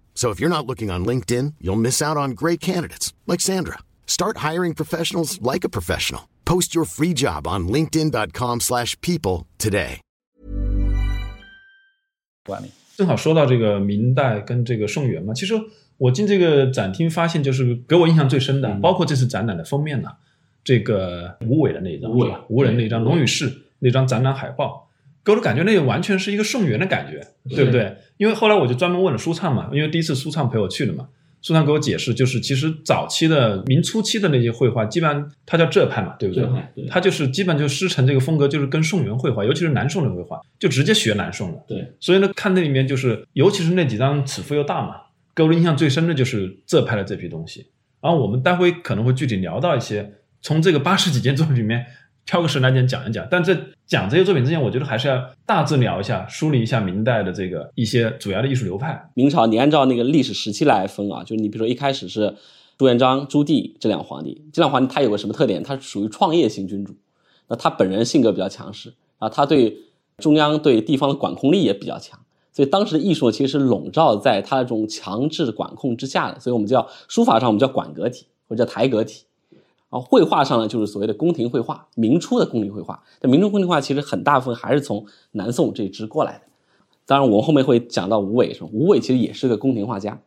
So if you're not looking on LinkedIn, you'll miss out on great candidates like Sandra. Start hiring professionals like a professional. Post your free job on linkedin.com/people today. 管理。正好说到这个明代跟这个宋元嘛，其实我进这个展厅发现，就是给我印象最深的，包括这次展览的封面呢，这个吴伟的那一张，吴伟是吧吴人那张《龙与士》那张展览海报，给我的感觉那个完全是一个宋元的感觉，对不对？因为后来我就专门问了舒畅嘛，因为第一次舒畅陪我去的嘛。舒畅给我解释，就是其实早期的明初期的那些绘画，基本上它叫浙派嘛，对不对浙派对？它就是基本就师承这个风格，就是跟宋元绘画，尤其是南宋的绘画，就直接学南宋了。对，所以呢，看那里面就是，尤其是那几张尺幅又大嘛，给我的印象最深的就是浙派的这批东西。然后我们待会可能会具体聊到一些，从这个八十几件作品里面挑个时间来讲一讲。但在讲这些作品之前，我觉得还是要大致聊一下，梳理一下明代的这个一些主要的艺术流派。明朝你按照那个历史时期来分啊，就是你比如说一开始是朱元璋、朱棣这两皇帝，这两皇帝他有个什么特点？他属于创业型君主，那他本人性格比较强势，啊，他对中央对地方的管控力也比较强，所以当时的艺术其实是笼罩在他这种强制管控之下的，所以我们叫书法上我们叫馆阁体或者叫台阁体。啊，绘画上呢，就是所谓的宫廷绘画，明初的宫廷绘画。但明初宫廷画其实很大部分还是从南宋这一支过来的。当然，我们后面会讲到吴伟，是吧？吴伟其实也是个宫廷画家，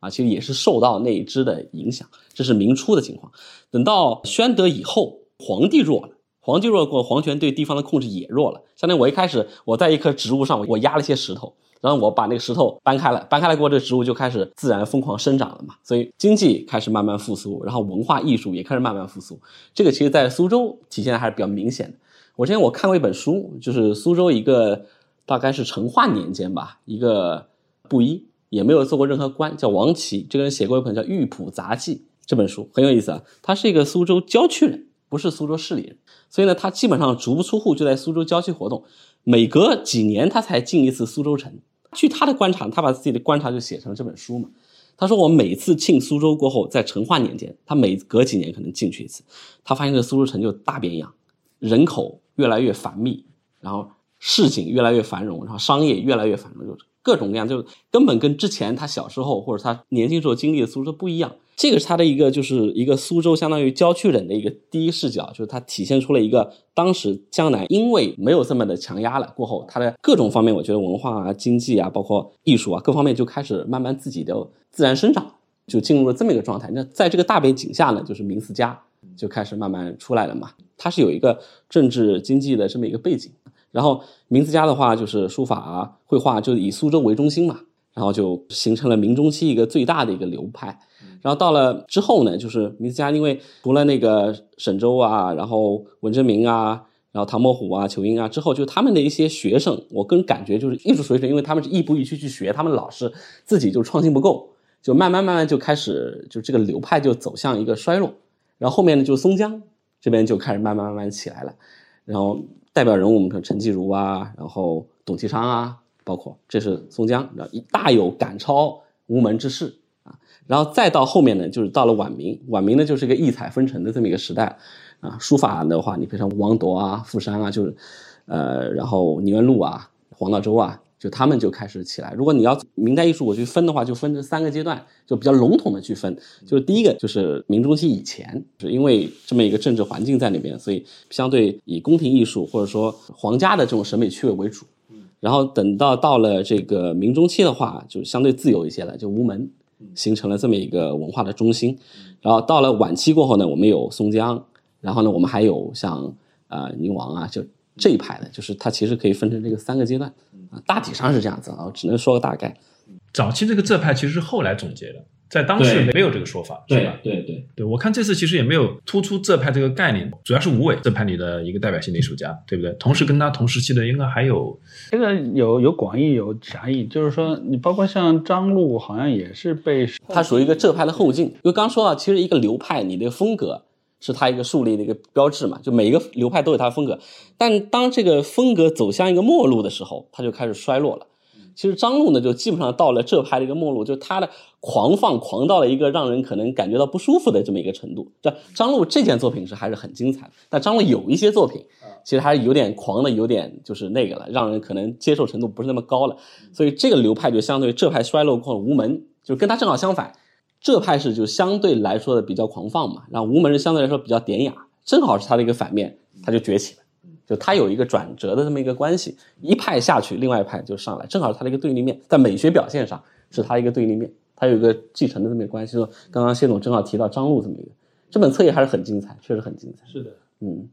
啊，其实也是受到那一支的影响。这是明初的情况。等到宣德以后，皇帝弱了，皇帝弱过，皇权对地方的控制也弱了。相当于我一开始我在一棵植物上，我压了些石头，然后我把那个石头搬开了，搬开了过后，这植物就开始自然疯狂生长了嘛。所以经济开始慢慢复苏，然后文化艺术也开始慢慢复苏。这个其实在苏州体现的还是比较明显的。我之前我看过一本书，就是苏州一个大概是成化年间吧，一个布衣，也没有做过任何官，叫王琦。这个人写过一本叫《玉谱杂记》这本书，很有意思啊。他是一个苏州郊区人，不是苏州市里人，所以呢，他基本上足不出户，就在苏州郊区活动。每隔几年他才进一次苏州城。据他的观察，他把自己的观察就写成了这本书嘛。他说：“我每次进苏州过后，在成化年间，他每隔几年可能进去一次，他发现这苏州城就大变样，人口越来越繁密，然后市井越来越繁荣，然后商业越来越繁荣，就各种各样，就根本跟之前他小时候或者他年轻时候经历的苏州不一样。这个是他的一个，就是一个苏州相当于郊区人的一个第一视角，就是他体现出了一个当时江南因为没有这么的强压了过后，他的各种方面，我觉得文化啊、经济啊，包括艺术啊，各方面就开始慢慢自己的自然生长，就进入了这么一个状态。那在这个大背景下呢，就是明四家就开始慢慢出来了嘛。它是有一个政治经济的这么一个背景。然后明四家的话，就是书法啊、绘画，就是以苏州为中心嘛，然后就形成了明中期一个最大的一个流派。然后到了之后呢，就是明思家，因为除了那个沈周啊，然后文征明啊，然后唐伯虎啊、仇英啊，之后就他们的一些学生，我个人感觉就是艺术水准，因为他们是亦步亦趋去学，他们老师自己就创新不够，就慢慢慢慢就开始就这个流派就走向一个衰落。然后后面呢，就松江这边就开始慢慢慢慢起来了，然后代表人物我们看陈继儒啊，然后董其昌啊，包括这是松江，然后大有赶超吴门之势啊。然后再到后面呢，就是到了晚明，晚明呢就是一个异彩纷呈的这么一个时代，啊，书法的话，你比如像王铎啊、傅山啊，就是，呃，然后倪元禄啊、黄道周啊，就他们就开始起来。如果你要明代艺术我去分的话，就分这三个阶段，就比较笼统的去分。就是第一个就是明中期以前，是因为这么一个政治环境在那边，所以相对以宫廷艺术或者说皇家的这种审美趣味为主。然后等到到了这个明中期的话，就相对自由一些了，就无门。形成了这么一个文化的中心，然后到了晚期过后呢，我们有松江，然后呢，我们还有像呃宁王啊，就这一派的，就是它其实可以分成这个三个阶段啊，大体上是这样子啊，只能说个大概。早期这个浙派其实是后来总结的，在当时没有这个说法，是吧？对对，对我看这次其实也没有突出浙派这个概念，主要是吴伟浙派里的一个代表性的艺术家，对不对？同时跟他同时期的应该还有这个有有广义有狭义，就是说你包括像张璐，好像也是被他属于一个浙派的后进。因为刚说到，其实一个流派你的风格是它一个树立的一个标志嘛，就每一个流派都有它的风格，但当这个风格走向一个末路的时候，它就开始衰落了。其实张璐呢，就基本上到了浙派的一个末路，就是他的狂放狂到了一个让人可能感觉到不舒服的这么一个程度。这张璐这件作品是还是很精彩的，但张璐有一些作品，其实还是有点狂的，有点就是那个了，让人可能接受程度不是那么高了。所以这个流派就相对这派衰落过后，吴门就跟他正好相反，这派是就相对来说的比较狂放嘛，然后无门是相对来说比较典雅，正好是他的一个反面，他就崛起了。就它有一个转折的这么一个关系，一派下去，另外一派就上来，正好是它的一个对立面，在美学表现上是它一个对立面，它有一个继承的这么一个关系。说刚刚谢总正好提到张璐这么一个，这本册也还是很精彩，确实很精彩。是的，嗯，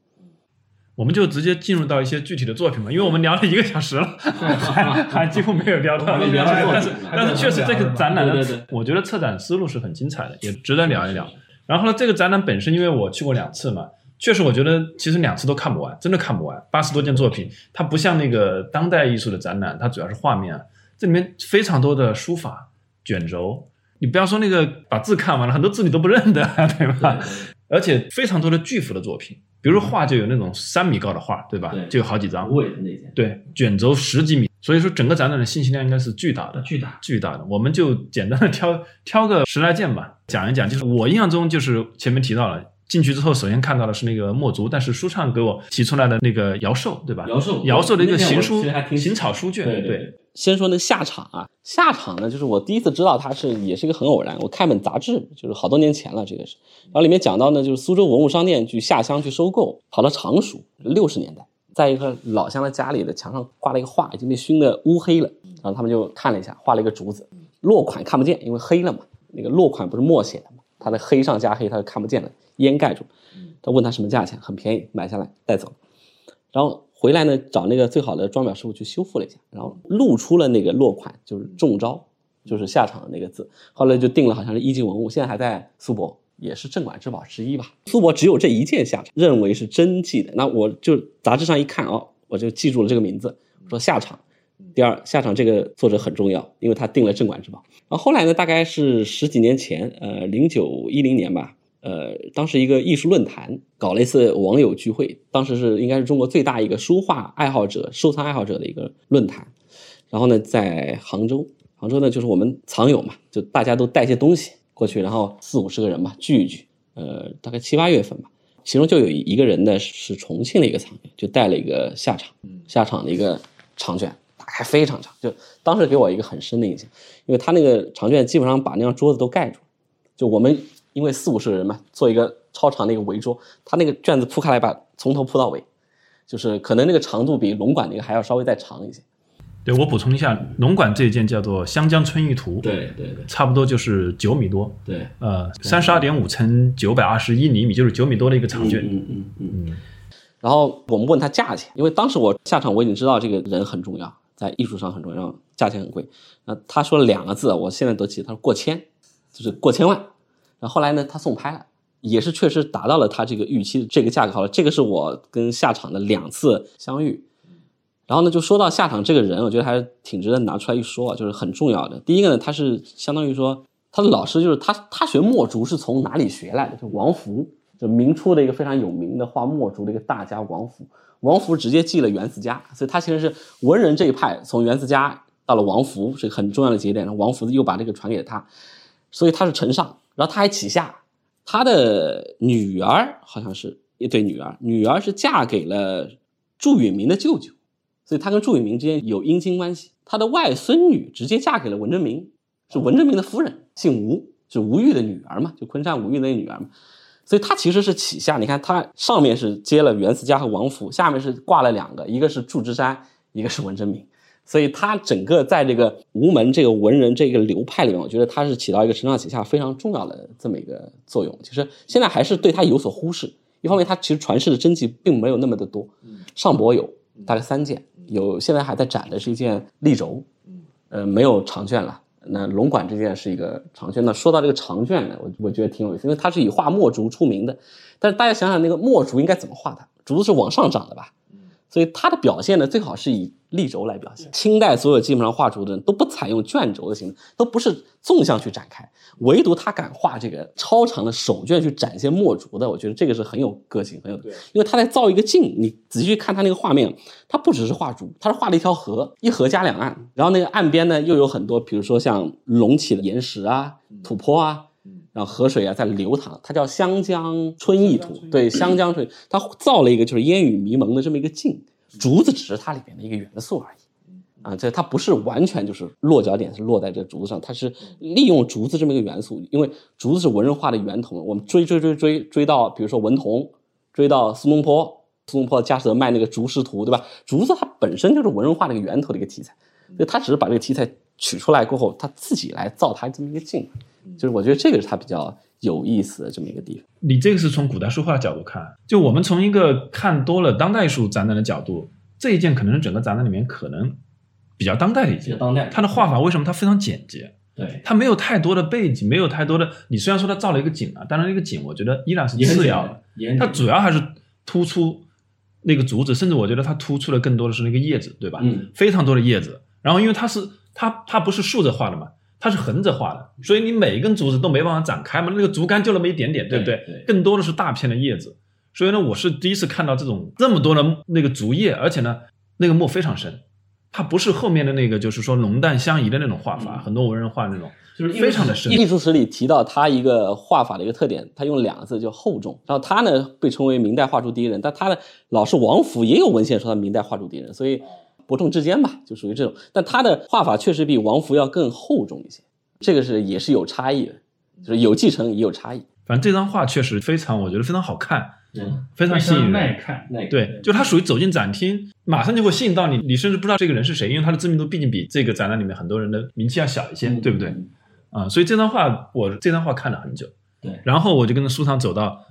我们就直接进入到一些具体的作品吧，因为我们聊了一个小时了，还还几乎没有聊到。但是但是确实这个展览的对对对，我觉得策展思路是很精彩的，也值得聊一聊。然后呢，这个展览本身，因为我去过两次嘛，确实我觉得其实两次都看不完，真的看不完。八十多件作品，它不像那个当代艺术的展览，它主要是画面，这里面非常多的书法卷轴。你不要说那个把字看完了，很多字你都不认得，对吧？而且非常多的巨幅的作品，比如画就有那种三米高的画，对吧？对就有好几张。那件，对，卷轴十几米，所以说整个展览的信息量应该是巨大的，巨大巨大的。我们就简单的挑挑个十来件吧，讲一讲。就是我印象中，就是前面提到了。进去之后，首先看到的是那个墨竹，但是舒畅给我提出来的那个姚寿，对吧？姚寿姚寿的一个行书行草书卷，对对。先说那下场啊，下场呢，就是我第一次知道它是也是一个很偶然。我看本杂志，就是好多年前了，这个是。然后里面讲到呢，就是苏州文物商店去下乡去收购，跑到常熟，六十年代，在一个老乡的家里的墙上挂了一个画，已经被熏得乌黑了。然后他们就看了一下，画了一个竹子，落款看不见，因为黑了嘛。那个落款不是墨写的嘛，它的黑上加黑，它就看不见了，烟盖住。他问他什么价钱，很便宜，买下来带走。然后回来呢，找那个最好的装裱师傅去修复了一下，然后露出了那个落款，就是中招，就是下场的那个字。后来就定了，好像是一级文物，现在还在苏博，也是镇馆之宝之一吧。苏博只有这一件下场，认为是真迹的。那我就杂志上一看哦，我就记住了这个名字，我说下场。第二，下场这个作者很重要，因为他定了镇馆之宝。然后后来呢，大概是十几年前，呃，零九一零年吧，呃，当时一个艺术论坛搞了一次网友聚会，当时是应该是中国最大一个书画爱好者、收藏爱好者的一个论坛。然后呢，在杭州，杭州呢就是我们藏友嘛，就大家都带些东西过去，然后四五十个人吧聚一聚，呃，大概七八月份吧，其中就有一个人呢是重庆的一个藏友，就带了一个下场，下场的一个长卷，打开非常长，就当时给我一个很深的印象，因为他那个长卷基本上把那张桌子都盖住了，就我们因为四五十个人嘛，做一个超长的一个围桌，他那个卷子铺开来把从头铺到尾，就是可能那个长度比龙馆那个还要稍微再长一些。对我补充一下，龙馆这一件叫做《湘江春意图》，，对对对差不多就是九米多，对，呃，三十二点五乘九百二十一厘米，就是九米多的一个长卷。嗯嗯嗯嗯。然后我们问他价钱，因为当时我下场我已经知道这个人很重要，在艺术上很重要，价钱很贵。那他说了两个字，我现在都记得，他说过千，就是过千万。然后后来呢，他送拍了，也是确实达到了他这个预期这个价格。好了，这个是我跟下场的两次相遇。然后呢，就说到下场这个人，我觉得还是挺值得拿出来一说啊，就是很重要的。第一个呢，他是相当于说他的老师就是他，他学墨竹是从哪里学来的？就王福，就明初的一个非常有名的画墨竹的一个大家王福。王福直接继了袁思嘉，所以他其实是文人这一派从袁思嘉到了王福是很重要的节点，然后王福又把这个传给了他，所以他是承上，然后他还启下，他的女儿好像是一对女儿，女儿是嫁给了祝允明的舅舅。所以他跟祝允明之间有姻亲关系。他的外孙女直接嫁给了文征明，是文征明的夫人，姓吴，是吴玉的女儿嘛，就昆山吴玉的那女儿嘛。所以他其实是起下，你看他上面是接了袁思佳和王府，下面是挂了两个，一个是祝枝山，一个是文征明。所以他整个在这个吴门这个文人这个流派里面，我觉得他是起到一个承上启下非常重要的这么一个作用。其实现在还是对他有所忽视，一方面他其实传世的真迹并没有那么的多，上博有大概三件。有现在还在展的是一件立轴，呃，没有长卷了。那龙馆这件是一个长卷。那说到这个长卷呢，我我觉得挺有意思，因为他是以画墨竹出名的。但是大家想想，那个墨竹应该怎么画它？竹子是往上长的吧？所以它的表现呢，最好是以立轴来表现。清代所有基本上画竹的人都不采用卷轴的形式，都不是纵向去展开，唯独他敢画这个超长的手卷去展现墨竹的，我觉得这个是很有个性，很有因为他在造一个镜。你仔细去看他那个画面，他不只是画竹，他是画了一条河，一河加两岸，然后那个岸边呢又有很多，比如说像隆起的岩石啊、土坡啊。然后河水啊在流淌，它叫湘江春意图，对，湘江春，它造了一个就是烟雨迷蒙的这么一个境，竹子只是它里边的一个元素而已，啊，这它不是完全就是落脚点是落在这竹子上，它是利用竹子这么一个元素，因为竹子是文人画的源头，我们追追追追追到比如说文同，追到苏东坡，苏东坡、佳士得卖那个竹石图，对吧？竹子它本身就是文人画的一个源头的一个题材，所以他只是把这个题材取出来过后，他自己来造他这么一个境，就是我觉得这个是他比较有意思的这么一个地方。你这个是从古代书画角度看，就我们从一个看多了当代艺术展览的角度，这一件可能是整个展览里面可能比较当代的一件。当代它的画法为什么它非常简洁？对，它没有太多的背景，没有太多的。你虽然说它造了一个景啊，但是那个景我觉得依然是次要的，它主要还是突出那个竹子，甚至我觉得它突出的更多的是那个叶子，对吧？嗯，非常多的叶子。然后因为它是它它不是竖着画的嘛，它是横着画的，所以你每一根竹子都没办法展开嘛，那个竹竿就那么一点点，对不对？对对更多的是大片的叶子。所以呢，我是第一次看到这种这么多的那个竹叶，而且呢，那个墨非常深。它不是后面的那个，就是说浓淡相宜的那种画法，很多文人画那种，就是非常的深。艺术史里提到他一个画法的一个特点，他用两个字叫厚重。然后他呢被称为明代画竹第一人，但他的老师王府也有文献说他明代画竹第一人，所以伯仲之间吧，就属于这种。但他的画法确实比王弗要更厚重一些，这个是也是有差异的，就是有继承也有差异。反正这张画确实非常，我觉得非常好看，嗯，非常吸引人。耐看。耐看对，就它属于走进展厅，马上就会吸引到你，你甚至不知道这个人是谁，因为他的知名度毕竟比这个展览里面很多人的名气要小一些，对不对？啊、所以这张画我这张画看了很久，对然后我就跟着书上走到，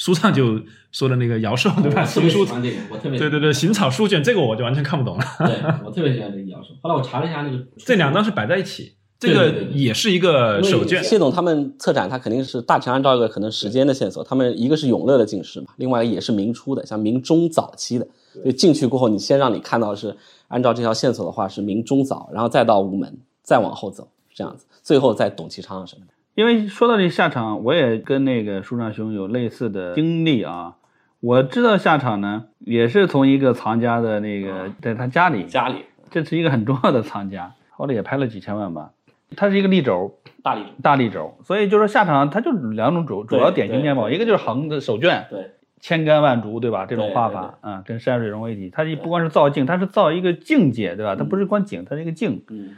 书上就说的那个姚寿，对吧？行书喜欢这个，我特别对对对，行草书卷这个我就完全看不懂了。对我特别喜欢这个姚寿。后来我查了一下那个 这两张是摆在一起，这个也是一个手卷，谢总他们策展，他肯定是大致按照一个可能时间的线索，他们一个是永乐的进士嘛，另外一个也是明初的，像明中早期的。所以进去过后，你先让你看到是按照这条线索的话是明中早，然后再到午门，再往后走这样子，最后再董其昌什么的。因为说到这下场，我也跟那个舒尚兄有类似的经历啊。我知道下场呢，也是从一个藏家的那个，在他家里，家里这是一个很重要的藏家，后来也拍了几千万吧。它是一个立轴，大力大立轴，所以就是下场它就两种主主要典型面貌，一个就是横的手卷，对千竿万竹，对吧？这种画法，啊，跟山水融为一体。它不光是造境，它是造一个境界，对吧？它不是光景，它是一个境。嗯，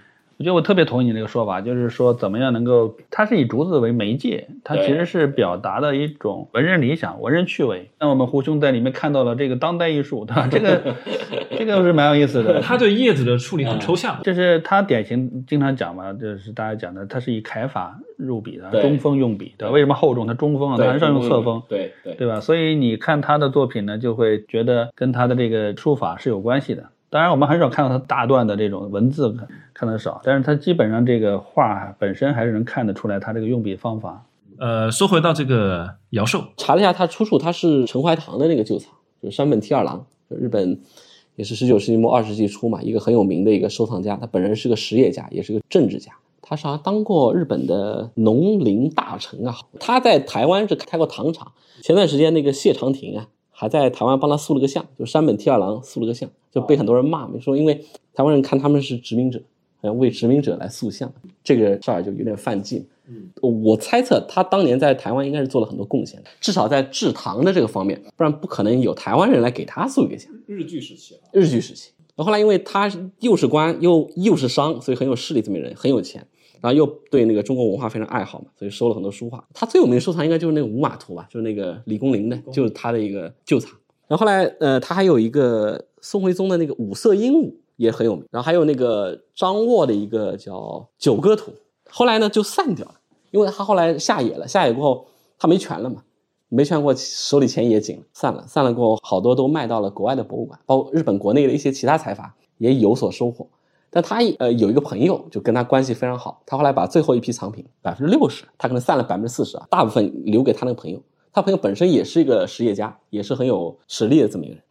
我觉得我特别同意你这个说法，就是说怎么样能够，它是以竹子为媒介，它其实是表达的一种文人理想、文人趣味。那我们胡兄在里面看到了这个当代艺术，对吧？这个 这个是蛮有意思的。他对叶子的处理很抽象。这是他典型经常讲嘛，就是大家讲的，他是以楷法入笔的，中锋用笔，对吧？为什么厚重？他中锋啊，他很少用侧锋，对对对吧？所以你看他的作品呢，就会觉得跟他的这个书法是有关系的。当然，我们很少看到他大段的这种文字，看得少，但是他基本上这个画本身还是能看得出来他这个用笔方法。呃，说回到这个姚寿，查了一下，他出处他是陈怀堂的那个旧藏，就是山本提二郎，就日本也是十九世纪末二十世纪初嘛，一个很有名的一个收藏家。他本人是个实业家，也是个政治家。他是好像当过日本的农林大臣啊。他在台湾是开过糖厂。前段时间那个谢长廷啊，还在台湾帮他塑了个像，就山本提二郎塑了个像，就被很多人骂，说因为台湾人看他们是殖民者，好像为殖民者来塑像，这个事儿就有点犯忌。我猜测他当年在台湾应该是做了很多贡献的，至少在制糖的这个方面，不然不可能有台湾人来给他塑一个像。日据时期，日据时期，然后后来因为他又是官又又是商，所以很有势力，这么一个人很有钱，然后又对那个中国文化非常爱好嘛，所以收了很多书画。他最有名的收藏应该就是那个五马图吧，就是那个李公麟的，就是他的一个旧藏。然后后来呃，他还有一个宋徽宗的那个五色鹦鹉也很有名，然后还有那个张沃的一个叫九歌图，后来呢就散掉了，因为他后来下野了，下野过后他没权了嘛。没权过，手里钱也紧了，散了。散了过后，好多都卖到了国外的博物馆，包括日本国内的一些其他财阀也有所收获。但他呃有一个朋友就跟他关系非常好，他后来把最后一批藏品百分之六十，他可能散了百分之四十啊，大部分留给他那个朋友。他朋友本身也是一个实业家，也是很有实力的这么一个人。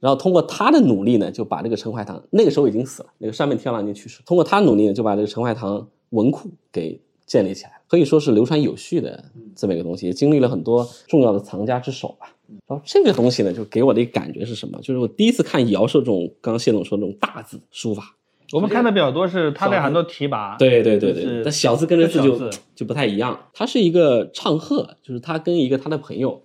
然后通过他的努力呢，就把这个陈怀堂那个时候已经死了，那个上面天郎已经去世。通过他努力呢，就把这个陈怀堂文库给建立起来了，可以说是流传有序的这么一个东西，也经历了很多重要的藏家之手吧。然后这个东西呢，就给我的一个感觉是什么？就是我第一次看姚寿这种，刚刚谢总说的这种大字书法，我们看的比较多是他在很多提拔，对对对对，是但小字跟着字就就不太一样。他是一个唱和，就是他跟一个他的朋友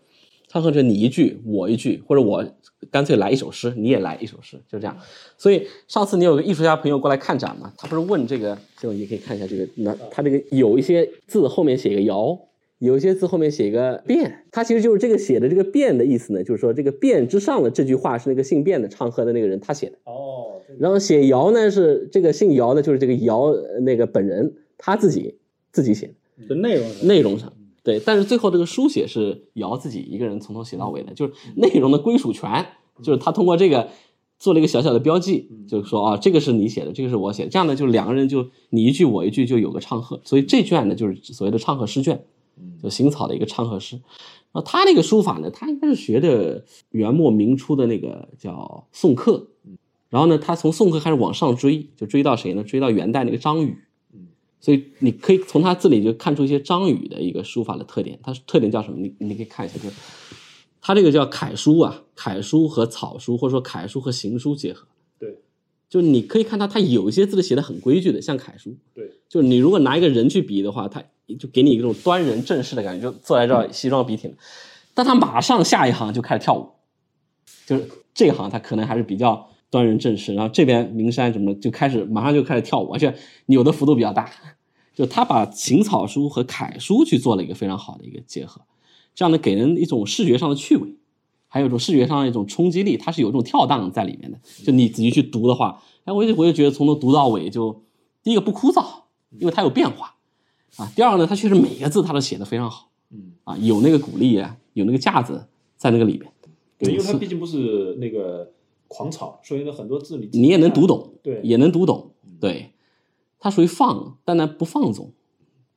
唱和，着你一句我一句，或者我干脆来一首诗，你也来一首诗，就这样。所以上次你有个艺术家朋友过来看展嘛，他不是问这个，这种也可以看一下这个，那他这个有一些字后面写一个尧，有些字后面写一个变，它其实就是这个写的这个变的意思呢，就是说这个变之上的这句话是那个姓卞的唱和的那个人他写的。哦，然后写尧呢是这个姓尧的，就是这个尧呃那个本人他自己自己写的。就内容内容上，对，但是最后这个书写是尧自己一个人从头写到尾的，就是内容的归属权，就是他通过这个做了一个小小的标记，就是说啊，这个是你写的，这个是我写的，这样呢，就两个人就你一句我一句就有个唱和，所以这卷呢就是所谓的唱和诗卷，就行草的一个唱和诗。然后他那个书法呢，他应该是学的元末明初的那个叫宋刻，然后呢，他从宋克开始往上追，就追到谁呢？追到元代那个张禹。所以你可以从他字里就看出一些张禹的一个书法的特点，他特点叫什么？你你可以看一下，就是他这个叫楷书啊，楷书和草书或者说楷书和行书结合。对，就你可以看到他有一些字写的很规矩的，像楷书。对，就是你如果拿一个人去比的话，他就给你一种端人正式的感觉，就坐在这儿西装笔挺。但他马上下一行就开始跳舞，就是这一行他可能还是比较端人正式，然后这边名山什么的就开始马上就开始跳舞，而且扭的幅度比较大。就他把行草书和楷书去做了一个非常好的一个结合，这样呢给人一种视觉上的趣味，还有一种视觉上的一种冲击力，它是有一种跳荡在里面的。就你仔细去读的话，哎，我就我就觉得从头读到尾，就第一个不枯燥，因为它有变化啊。第二个呢，他确实每个字他都写的非常好，嗯啊，有那个鼓励啊，有那个架子在那个里边，对，因为他毕竟不是那个狂草，所以呢很多字你你也能读懂，对也能读懂，对，它属于放，但呢不放纵，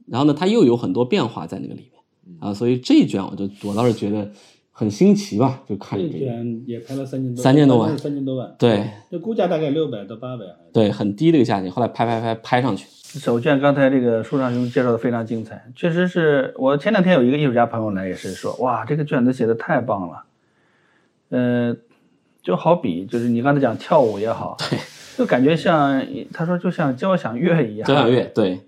然后呢它又有很多变化在那个里面啊，所以这一卷我就我倒是觉得很新奇吧，就看这这个，卷也拍了三千多，三千多万。三千多万，对。这估价大概六百到八百。对，很低的一个价钱，后来拍拍拍拍上去，手卷刚才这个书上兄介绍的非常精彩，确实是我前两天有一个艺术家朋友来也是说，哇，这个卷子写的太棒了，呃，就好比就是你刚才讲跳舞也好，对。就感觉像他说就像交响乐一样，交响乐，对，那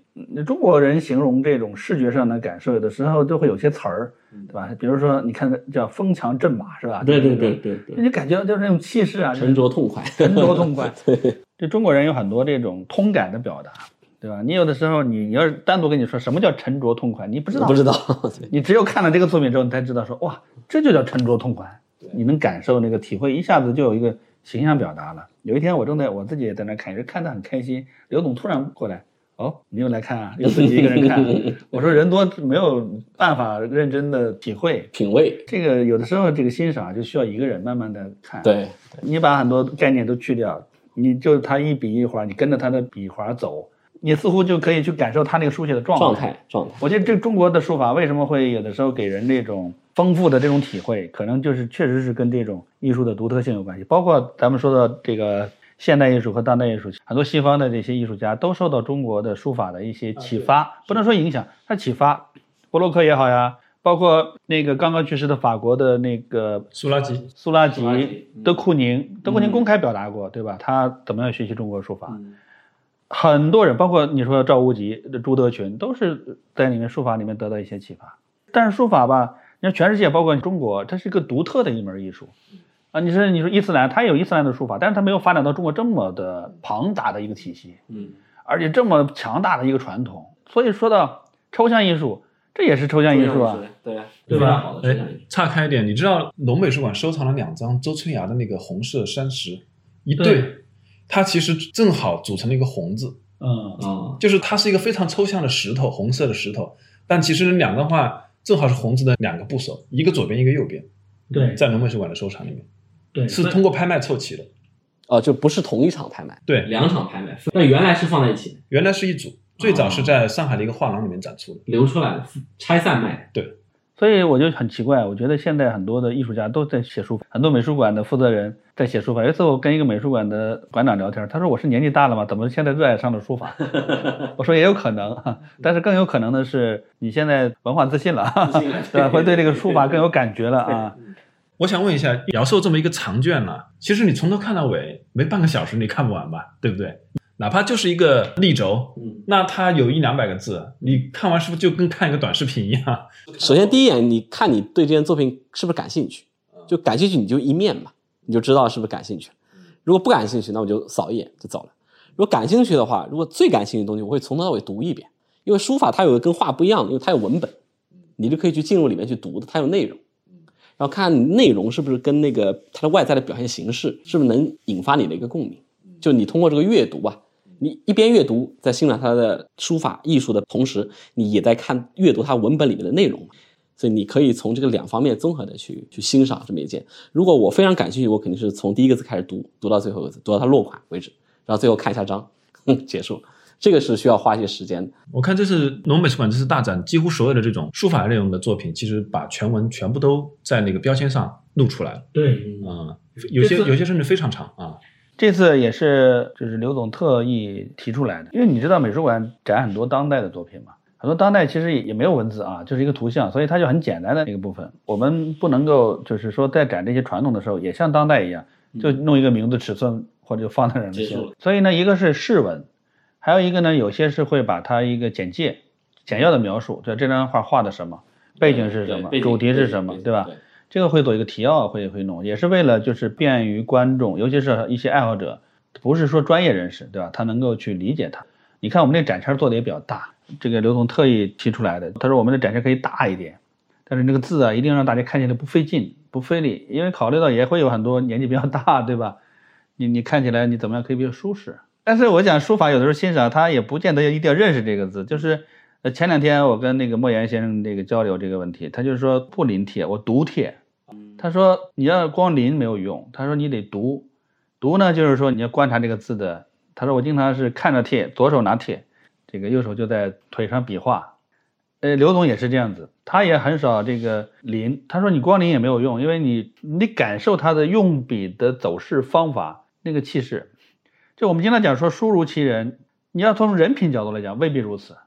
中国人形容这种视觉上的感受，有的时候都会有些词儿，对吧？比如说你看叫风强阵马是吧？对对对对对，你感觉就是那种气势啊，沉着痛快，沉着痛快。对这中国人有很多这种通感的表达，对吧？你有的时候你你要是单独跟你说什么叫沉着痛快，你不知道，不知道，你只有看了这个作品之后，你才知道说哇，这就叫沉着痛快。你能感受那个体会，一下子就有一个形象表达了。有一天我正在我自己也在那看，也是看得很开心。刘总突然过来，哦，你又来看啊？又自己一个人看。我说人多没有办法认真的体会。品味，这个有的时候这个欣赏就需要一个人慢慢的看。，对，你把很多概念都去掉，你就他一笔一划，你跟着他的笔划走，你似乎就可以去感受他那个书写的状状态状态，我觉得这中国的书法为什么会有的时候给人这种丰富的这种体会，可能就是确实是跟这种艺术的独特性有关系。包括咱们说的这个现代艺术和当代艺术，很多西方的这些艺术家都受到中国的书法的一些启发，不能说影响，他启发。波洛克也好呀，包括那个刚刚去世的法国的那个苏拉吉，苏拉吉拉吉、德库宁，德库宁公开表达过，对吧？他怎么样学习中国书法？很多人，包括你说赵无极、朱德群，都是在里面书法里面得到一些启发。但是书法吧，你看全世界，包括中国，它是一个独特的一门艺术啊。你说你说伊斯兰，它有伊斯兰的书法，但是它没有发展到中国这么的庞大的一个体系，嗯，而且这么强大的一个传统。所以说到抽象艺术，这也是抽象艺术啊。对啊，对吧？哎岔开一点，你知道龙美术馆收藏了两张周春芽的那个红色山石，一对，它其实正好组成了一个红字，嗯，嗯，就是它是一个非常抽象的石头，红色的石头，但其实两个画正好是红字的两个部首，一个左边，一个右边，对在龙美术馆的收藏里面对是通过拍卖凑齐的。哦，就不是同一场拍卖，对，两场拍卖，那原来是放在一起的，原来是一组，最早是在上海的一个画廊里面展出的。流出来的，拆散卖对，所以我就很奇怪，我觉得现在很多的艺术家都在写书法，很多美术馆的负责人在写书法。有一次我跟一个美术馆的馆长聊天，他说我是年纪大了嘛？怎么现在热爱上了书法？我说也有可能，但是更有可能的是你现在文化自信了，对吧？会对这个书法更有感觉了啊。我想问一下，姚寿这么一个长卷呢、其实你从头看到尾，没半个小时你看不完吧？对不对？哪怕就是一个立轴，嗯那它有一两百个字，你看完是不是就跟看一个短视频一样？首先第一眼，你看你对这件作品是不是感兴趣？就感兴趣，你就一面嘛，你就知道是不是感兴趣。如果不感兴趣，那我就扫一眼就走了。如果感兴趣的话，如果最感兴趣的东西，我会从头到尾读一遍，因为书法它有个跟画不一样的，因为它有文本，你就可以去进入里面去读的，它有内容，然后看内容是不是跟那个它的外在的表现形式是不是能引发你的一个共鸣。就你通过这个阅读啊，你一边阅读在欣赏它的书法艺术的同时，你也在看阅读它文本里面的内容。所以你可以从这个两方面综合的去去欣赏这么一件。如果我非常感兴趣，我肯定是从第一个字开始读，读到最后一个字，读到它落款为止，然后最后看一下章，结束。这个是需要花一些时间的。我看这次农美术馆这次大展，几乎所有的这种书法内容的作品，其实把全文全部都在那个标签上露出来了。对，啊、有些有些甚至非常长啊。这次也是就是刘总特意提出来的，因为你知道美术馆展很多当代的作品嘛，很多当代其实也也没有文字啊，就是一个图像，所以它就很简单的那个部分。我们不能够就是说在展这些传统的时候，也像当代一样，就弄一个名字、尺寸或者就放在那儿就结束了行了。所以呢，一个是释文，还有一个呢，有些是会把它一个简介、简要的描述，就这张画画的什么，背景是什么，主题是什么，对吧？这个会做一个提要，会会弄，也是为了就是便于观众，尤其是一些爱好者，不是说专业人士，对吧？他能够去理解它。你看我们这展签做的也比较大，这个刘总特意提出来的，他说我们的展签可以大一点，但是那个字啊，一定让大家看起来不费劲、不费力，因为考虑到也会有很多年纪比较大，对吧？你你看起来你怎么样可以比较舒适？但是我讲书法有的时候欣赏，他也不见得一定要认识这个字。就是呃前两天我跟那个莫言先生这个交流这个问题，他就是说不临帖，我读帖。他说你要光临没有用，他说你得读，读呢就是说你要观察这个字的。他说我经常是看着帖，左手拿帖，这个右手就在腿上比划。呃，刘总也是这样子，他也很少这个临。他说你光临也没有用，因为你你感受他的用笔的走势方法，那个气势。就我们经常讲说书如其人，你要从人品角度来讲未必如此，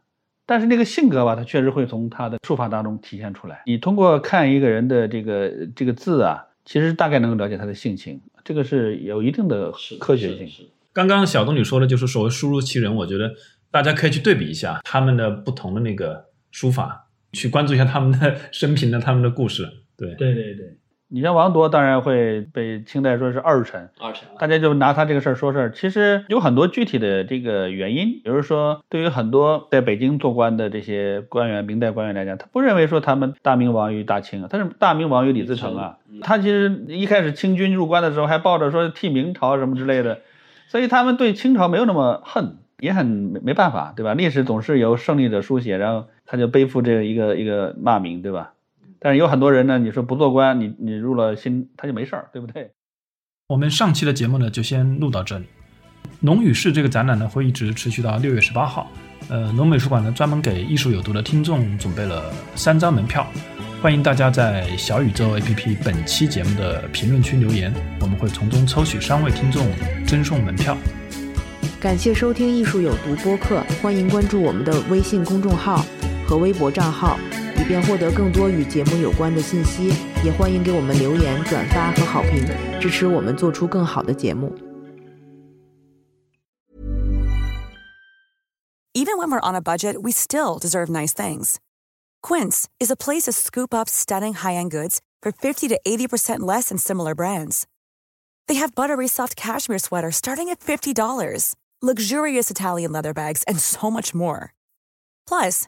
但是那个性格吧，他确实会从他的书法当中体现出来。你通过看一个人的这个这个字啊，其实大概能够了解他的性情，这个是有一定的科学性。刚刚小东你说的就是所谓书如其人，我觉得大家可以去对比一下他们的不同的那个书法，去关注一下他们的 生平的他们的故事。对，对对对，你像王铎，当然会被清代说是二臣，二臣大家就拿他这个事儿说事儿，其实有很多具体的这个原因。比如说，对于很多在北京做官的这些官员，明代官员来讲，他不认为说他们大明亡于大清啊，他是大明亡于李自成啊。他其实一开始清军入关的时候，还抱着说替明朝什么之类的，所以他们对清朝没有那么恨，也很没没办法，对吧？历史总是由胜利者书写，然后他就背负这一个一个骂名，对吧？但是有很多人呢，你说不做官，你你入了新，他就没事儿，对不对？我们上期的节目呢，就先录到这里。龙与市这个展览呢，会一直持续到六月十八号。呃，龙美术馆呢，专门给艺术有毒的听众准备了三张门票，欢迎大家在小宇宙 APP 本期节目的评论区留言，我们会从中抽取三位听众赠送门票。感谢收听《艺术有毒》播客，欢迎关注我们的微信公众号和微博账号，以便获得更多与节目有关的信息。也欢迎给我们留言、转发和好评，支持我们做出更好的节目。 Even when we're on a budget, we still deserve nice things. Quince is a place to scoop up stunning high-end goods for 50 to 80% less than similar brands. They have buttery soft cashmere sweaters starting at $50, luxurious Italian leather bags, and so much more. Plus,